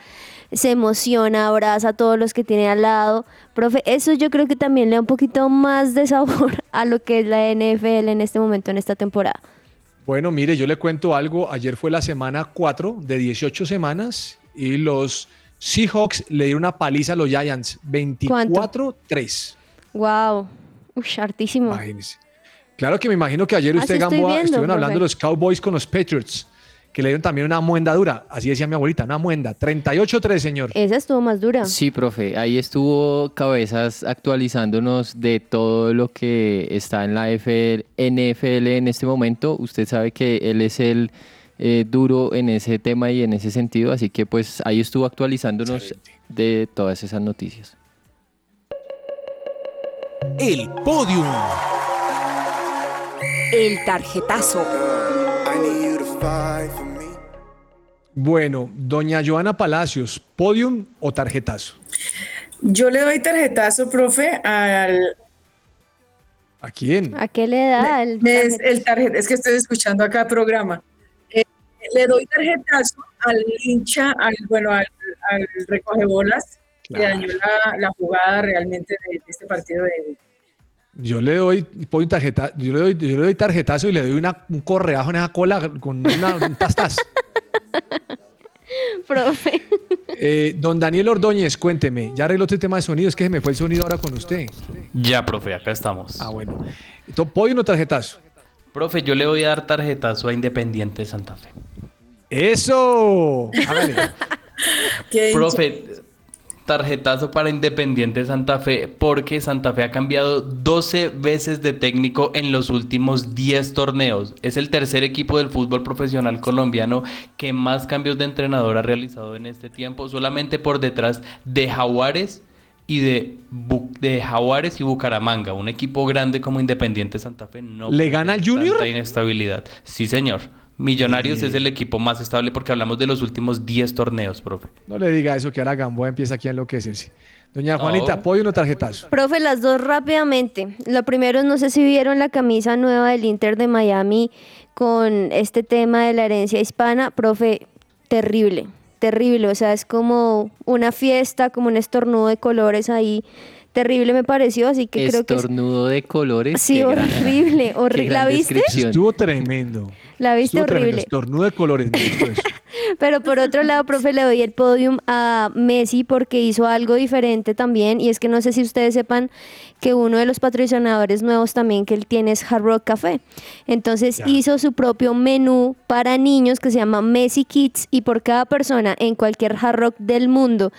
se emociona, abraza a todos los que tiene al lado. Profe, eso yo creo que también le da un poquito más de sabor a lo que es la NFL en este momento, en esta temporada. Bueno, mire, yo le cuento algo. Ayer fue la semana 4 de 18 semanas y los Seahawks le dieron una paliza a los Giants, 24-3. Wow, Ush, hartísimo. Imagínese. Claro que me imagino que ayer usted, Así estoy Gamboa, viendo, estuvieron hablando de los Cowboys con los Patriots, que le dieron también una muenda dura. Así decía mi abuelita, una muenda. 38-3, señor. Esa estuvo más dura. Sí, profe, ahí estuvo Cabezas actualizándonos de todo lo que está en la FL NFL en este momento. Usted sabe que él es el eh, duro en ese tema y en ese sentido, así que pues ahí estuvo actualizándonos de todas esas noticias. El podium. El tarjetazo. Bueno, doña Joana Palacios, podium o tarjetazo. Yo le doy tarjetazo, profe, al, ¿A quién? ¿A qué le da el Es, el tarjet- es que estoy escuchando acá el programa. Le doy tarjetazo al hincha, al, bueno, al, al recogebolas que Claro. dañó la, la jugada realmente de, de este partido de Yo le doy podium tarjeta, yo le doy, yo le doy tarjetazo y le doy una, un correajo en esa cola con una, un profe? Eh, don Daniel Ordóñez, cuénteme, ya arregló este tema de sonido, es que se me fue el sonido ahora con usted. Ya, profe, acá estamos. Ah, bueno. Entonces, ¿Podium o tarjetazo? Profe, yo le voy a dar tarjetazo a Independiente Santa Fe. ¡Eso! Profe, tarjetazo para Independiente Santa Fe porque Santa Fe ha cambiado 12 veces de técnico en los últimos 10 torneos. Es el tercer equipo del fútbol profesional colombiano que más cambios de entrenador ha realizado en este tiempo, solamente por detrás de Jaguares y de, Bu- de Jaguares y Bucaramanga. Un equipo grande como Independiente Santa Fe no ¿Le gana al Junior? tanta inestabilidad. Sí, señor. Millonarios es el equipo más estable porque hablamos de los últimos 10 torneos, profe. No le diga eso, que ahora Gamboa empieza aquí a enloquecerse. Doña Juanita, No. ¿podium o tarjetazo? Profe, las dos rápidamente. Lo primero, no sé si vieron la camisa nueva del Inter de Miami con este tema de la herencia hispana. Profe, terrible, terrible. O sea, es como una fiesta, como un estornudo de colores ahí. Terrible me pareció, así que creo que... es- Estornudo de colores. Sí, horrible, horrible. ¿La viste? Estuvo tremendo. La viste Estuvo tremendo. horrible. Estornudo de colores. Pero por otro lado, profe, le doy el podium a Messi porque hizo algo diferente también. Y es que no sé si ustedes sepan que uno de los patrocinadores nuevos también que él tiene es Hard Rock Café. Entonces hizo su propio menú para niños que se llama Messi Kids y por cada persona en cualquier Hard Rock del mundo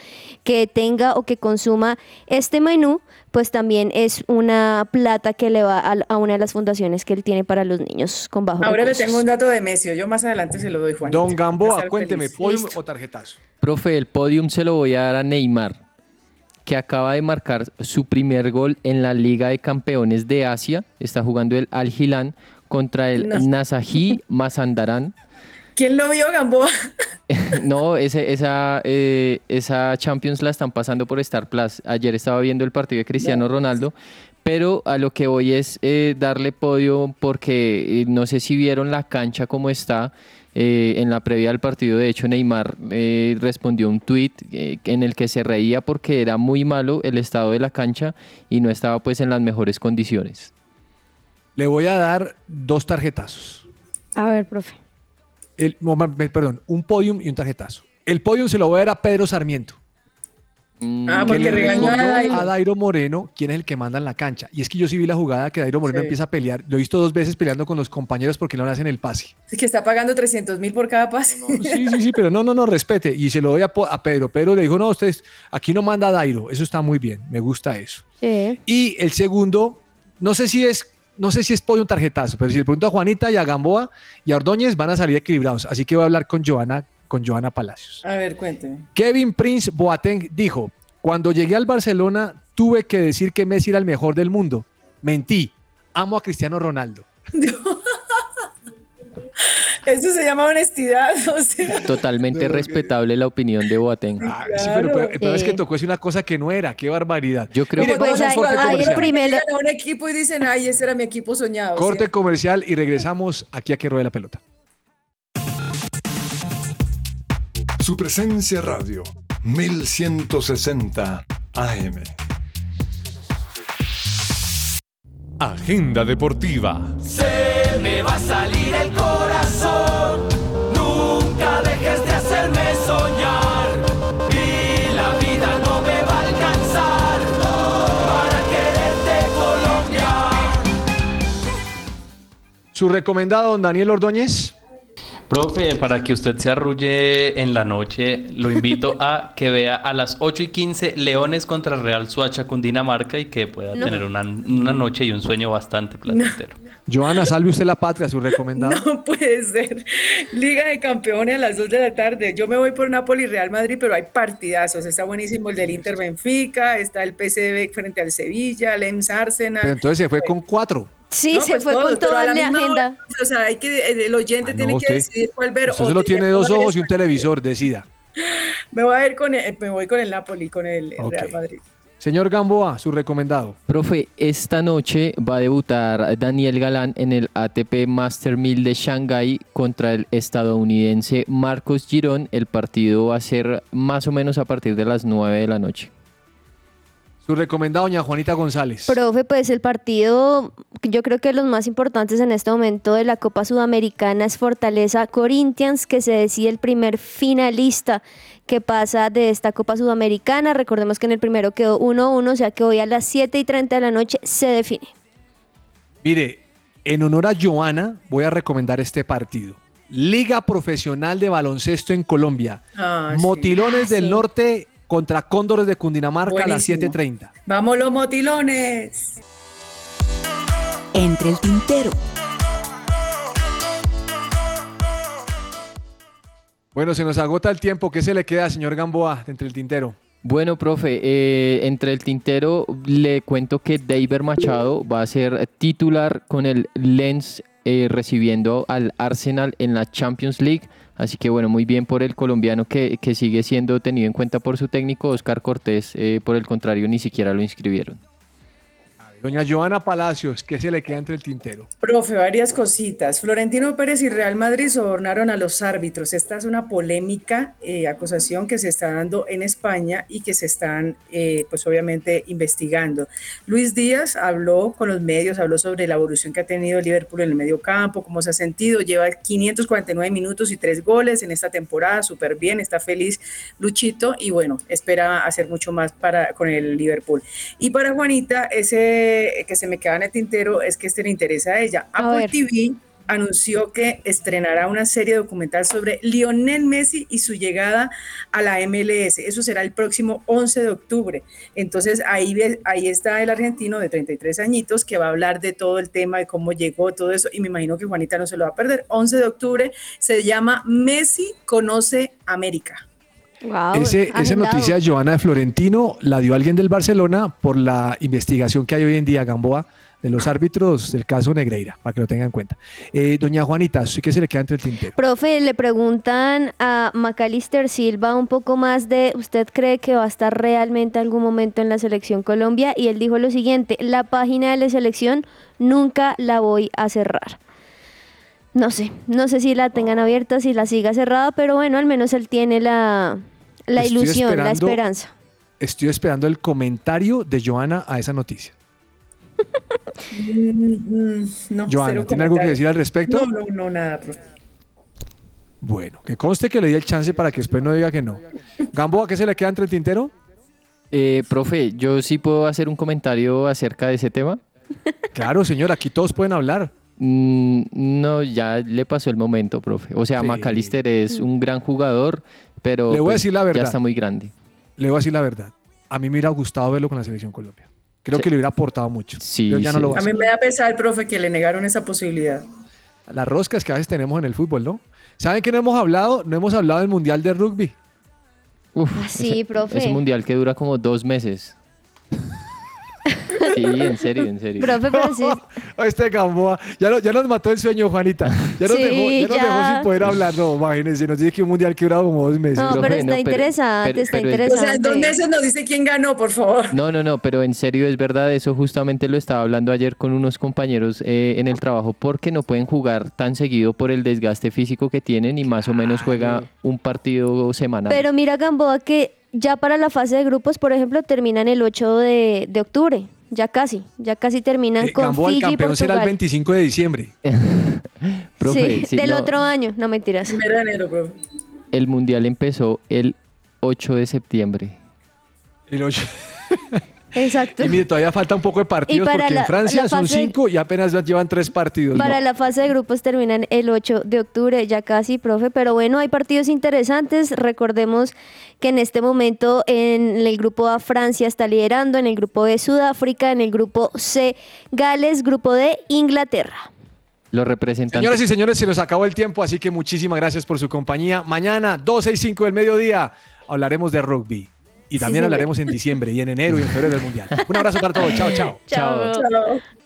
que tenga o que consuma este menú, pues también es una plata que le va a, a una de las fundaciones que él tiene para los niños con bajos ahora le recursos. tengo un dato de Messi, yo más adelante se lo doy, Juan. Don Gamboa, cuénteme, ¿podium Listo. o tarjetazo? Profe, el podium se lo voy a dar a Neymar, que acaba de marcar su primer gol en la Liga de Campeones de Asia. Está jugando el Al Hilal contra el No. Nasaji Mazandaran. ¿Quién lo vio, Gamboa? No, ese, esa, eh, esa Champions la están pasando por Star Plus. Ayer estaba viendo el partido de Cristiano Ronaldo, pero a lo que voy es eh, darle podio porque eh, no sé si vieron la cancha como está. eh, en la previa del partido, de hecho, Neymar eh, respondió un tuit eh, en el que se reía porque era muy malo el estado de la cancha y no estaba pues en las mejores condiciones. Le voy a dar dos tarjetazos. A ver, profe. El, perdón, un podium y un tarjetazo. El podium se lo voy a dar a Pedro Sarmiento. Mm, Ah, que porque le regañó a Dairo. a Dairo Moreno quién es el que manda en la cancha. Y es que yo sí vi la jugada que Dairo Moreno Sí. empieza a pelear. Lo he visto dos veces peleando con los compañeros porque no le hacen el pase. Es que está pagando 300 mil por cada pase. Sí, sí, sí, pero no, no, no, respete. Y se lo doy a, a Pedro. Pedro le dijo, no, ustedes, aquí no manda Dairo. Eso está muy bien, me gusta eso. Sí. Y el segundo, no sé si es, no sé si es pollo un tarjetazo, pero si le pregunto a Juanita y a Gamboa y a Ordóñez van a salir equilibrados. Así que voy a hablar con Joana, con Joana Palacios. A ver, cuénteme. Kevin Prince Boateng dijo, cuando llegué al Barcelona tuve que decir que Messi era el mejor del mundo. Mentí. Amo a Cristiano Ronaldo. Eso se llama honestidad, o sea. Totalmente respetable la opinión de Boateng. Ah, sí, pero, pero- pero es que tocó decir una cosa que no era. Qué barbaridad. Yo creo Mire, que- vamos Pues a un ahí- corte ahí el comercial. primer- Llegan a un equipo y dicen, ay, ese era mi equipo soñado. Corte comercial y regresamos aquí a que ruede la pelota. Su presencia radio, 1160 AM. Agenda deportiva. Se me va a salir Su recomendado, don Daniel Ordóñez. Profe, para que usted se arrulle en la noche, lo invito a que vea a las 8 y 15 Leones contra Real Suacha con Dinamarca y que pueda No. tener una, una noche y un sueño bastante placentero. Joana, salve usted la patria, su recomendado. No puede ser. Liga de Campeones a las 2 de la tarde. Yo me voy por Napoli Real Madrid, pero hay partidazos. Está buenísimo el del Inter Benfica, está el PSV frente al Sevilla, Lens Arsenal. Pero entonces se fue con cuatro. Sí, No, se pues fue todos, con toda la agenda. hora. O sea, hay que, el oyente Ah, tiene no, que decidir cuál ver. Usted o solo tiene dos ojos y un televisor, decida. Me voy a ir con el, me voy con el Napoli, con el. Real Madrid. Señor Gamboa, su recomendado. Profe, esta noche va a debutar Daniel Galán en el ATP Master 1000 de Shanghái contra el estadounidense Marcos Girón. El partido va a ser más o menos a partir de las 9 de la noche. Su recomendado, doña Juanita González. Profe, pues el partido, yo creo que los más importantes en este momento de la Copa Sudamericana es Fortaleza Corinthians, que se decide el primer finalista que pasa de esta Copa Sudamericana. Recordemos que en el primero quedó 1-1, o sea que hoy a las 7 y 30 de la noche se define. Mire, en honor a Joana, voy a recomendar este partido. Liga Profesional de Baloncesto en Colombia. Ah, sí. Motilones del Sí. Norte contra Cóndores de Cundinamarca a las Buenísimo. 7.30. Vamos los motilones. Entre el tintero. Bueno, se nos agota el tiempo. ¿Qué se le queda, señor Gamboa, entre el tintero? Bueno, profe, eh, entre el tintero le cuento que David Machado va a ser titular con el Lens eh, recibiendo al Arsenal en la Champions League. Así que bueno, muy bien por el colombiano que, que sigue siendo tenido en cuenta por su técnico, Oscar Cortés. eh, por el contrario, ni siquiera lo inscribieron. Doña Joana Palacios, ¿qué se le queda entre el tintero? Profe, varias cositas. Florentino Pérez y Real Madrid sobornaron a los árbitros. Esta es una polémica eh, acusación que se está dando en España y que se están, eh, pues obviamente, investigando. Luis Díaz habló con los medios, habló sobre la evolución que ha tenido Liverpool en el medio campo, cómo se ha sentido. Lleva 549 minutos y tres goles en esta temporada, súper bien, está feliz Luchito y bueno, espera hacer mucho más para, con el Liverpool. Y para Juanita, ese que se me queda en el tintero es que este le interesa a ella. A Apple ver. TV anunció que estrenará una serie documental sobre Lionel Messi y su llegada a la MLS. Eso será el próximo 11 de octubre. Entonces ahí, ahí está el argentino de 33 añitos que va a hablar de todo el tema, de cómo llegó, todo eso. Y me imagino que Juanita no se lo va a perder. 11 de octubre se llama Messi conoce América. Wow, Ese- esa noticia Joana de Florentino la dio alguien del Barcelona por la investigación que hay hoy en día, Gamboa, de los árbitros del caso Negreira, para que lo tengan en cuenta. Eh, doña Juanita, ¿sí que se le queda entre el tintero? Profe, le preguntan a Macalister Silva un poco más de, ¿usted cree que va a estar realmente algún momento en la selección Colombia? Y él dijo lo siguiente, la página de la selección nunca la voy a cerrar. No sé, no sé si la tengan abierta, si la siga cerrada, pero bueno, al menos él tiene la, la Estoy ilusión, la esperanza. Estoy esperando el comentario de Joana a esa noticia. Mm, mm, no, Joana, ¿tiene algo que decir al respecto? No, no, no, nada, profe. Bueno, que conste que le di el chance para que después no diga que no. Gamboa, ¿qué se le queda entre el tintero? Eh, profe, yo sí puedo hacer un comentario acerca de ese tema. Claro, señor, aquí todos pueden hablar. Mm, no, ya le pasó el momento, profe. O sea, Sí. McAllister es un gran jugador, pero Le voy a pues, decir la verdad. ya está muy grande. Le voy a decir la verdad. A mí me hubiera gustado verlo con la selección Colombia. Creo Sí. que le hubiera aportado mucho. Sí, ya no sí. lo a A mí me da pesar, profe, que le negaron esa posibilidad. Las roscas que a veces tenemos en el fútbol, ¿no? ¿Saben qué no hemos hablado? No hemos hablado del Mundial de Rugby. Uf, Ah, sí, ese- profe. Ese mundial que dura como dos meses. Sí, en serio, en serio. Profe, sí. Este Gamboa, ya, no- ya nos mató el sueño, Juanita. Ya nos, Sí, dejó, ya nos ya. dejó sin poder hablar. No, imagínense, nos dice que un mundial que dura como dos meses. No, Profe, pero está no, interesante, pero- está pero es- O sea, interesante. en dos meses nos dice quién ganó, por favor. No, no, no, pero en serio es verdad, eso justamente lo estaba hablando ayer con unos compañeros eh, en el trabajo, porque no pueden jugar tan seguido por el desgaste físico que tienen y más o menos juega un partido semanal. Pero mira, Gamboa, que ya para la fase de grupos, por ejemplo, terminan el 8 de, de octubre. Ya casi, ya casi terminan Eh, con Gamboa, el Fiji y campeón será el Portugal. 25 de diciembre. Profe, sí, sí, del no, otro año, no mentiras. Primero de enero, profe. el mundial empezó el 8 de septiembre. El ocho. Exacto. Y mire, todavía falta un poco de partidos para porque la- en Francia son cinco y apenas llevan tres partidos. Para No. la fase de grupos terminan el 8 de octubre, ya casi, profe. Pero bueno, hay partidos interesantes. Recordemos que en este momento en el grupo A Francia está liderando, en el grupo B Sudáfrica, en el grupo C Gales, grupo D Inglaterra. Los representantes. Señoras y señores, se nos acabó el tiempo, así que muchísimas gracias por su compañía. Mañana, 12 y 5 del mediodía, hablaremos de rugby. Y también hablaremos en diciembre y en enero y en febrero del Mundial. Un abrazo para todos. Chao, chao. Chao. Chao.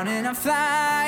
and I'm flying.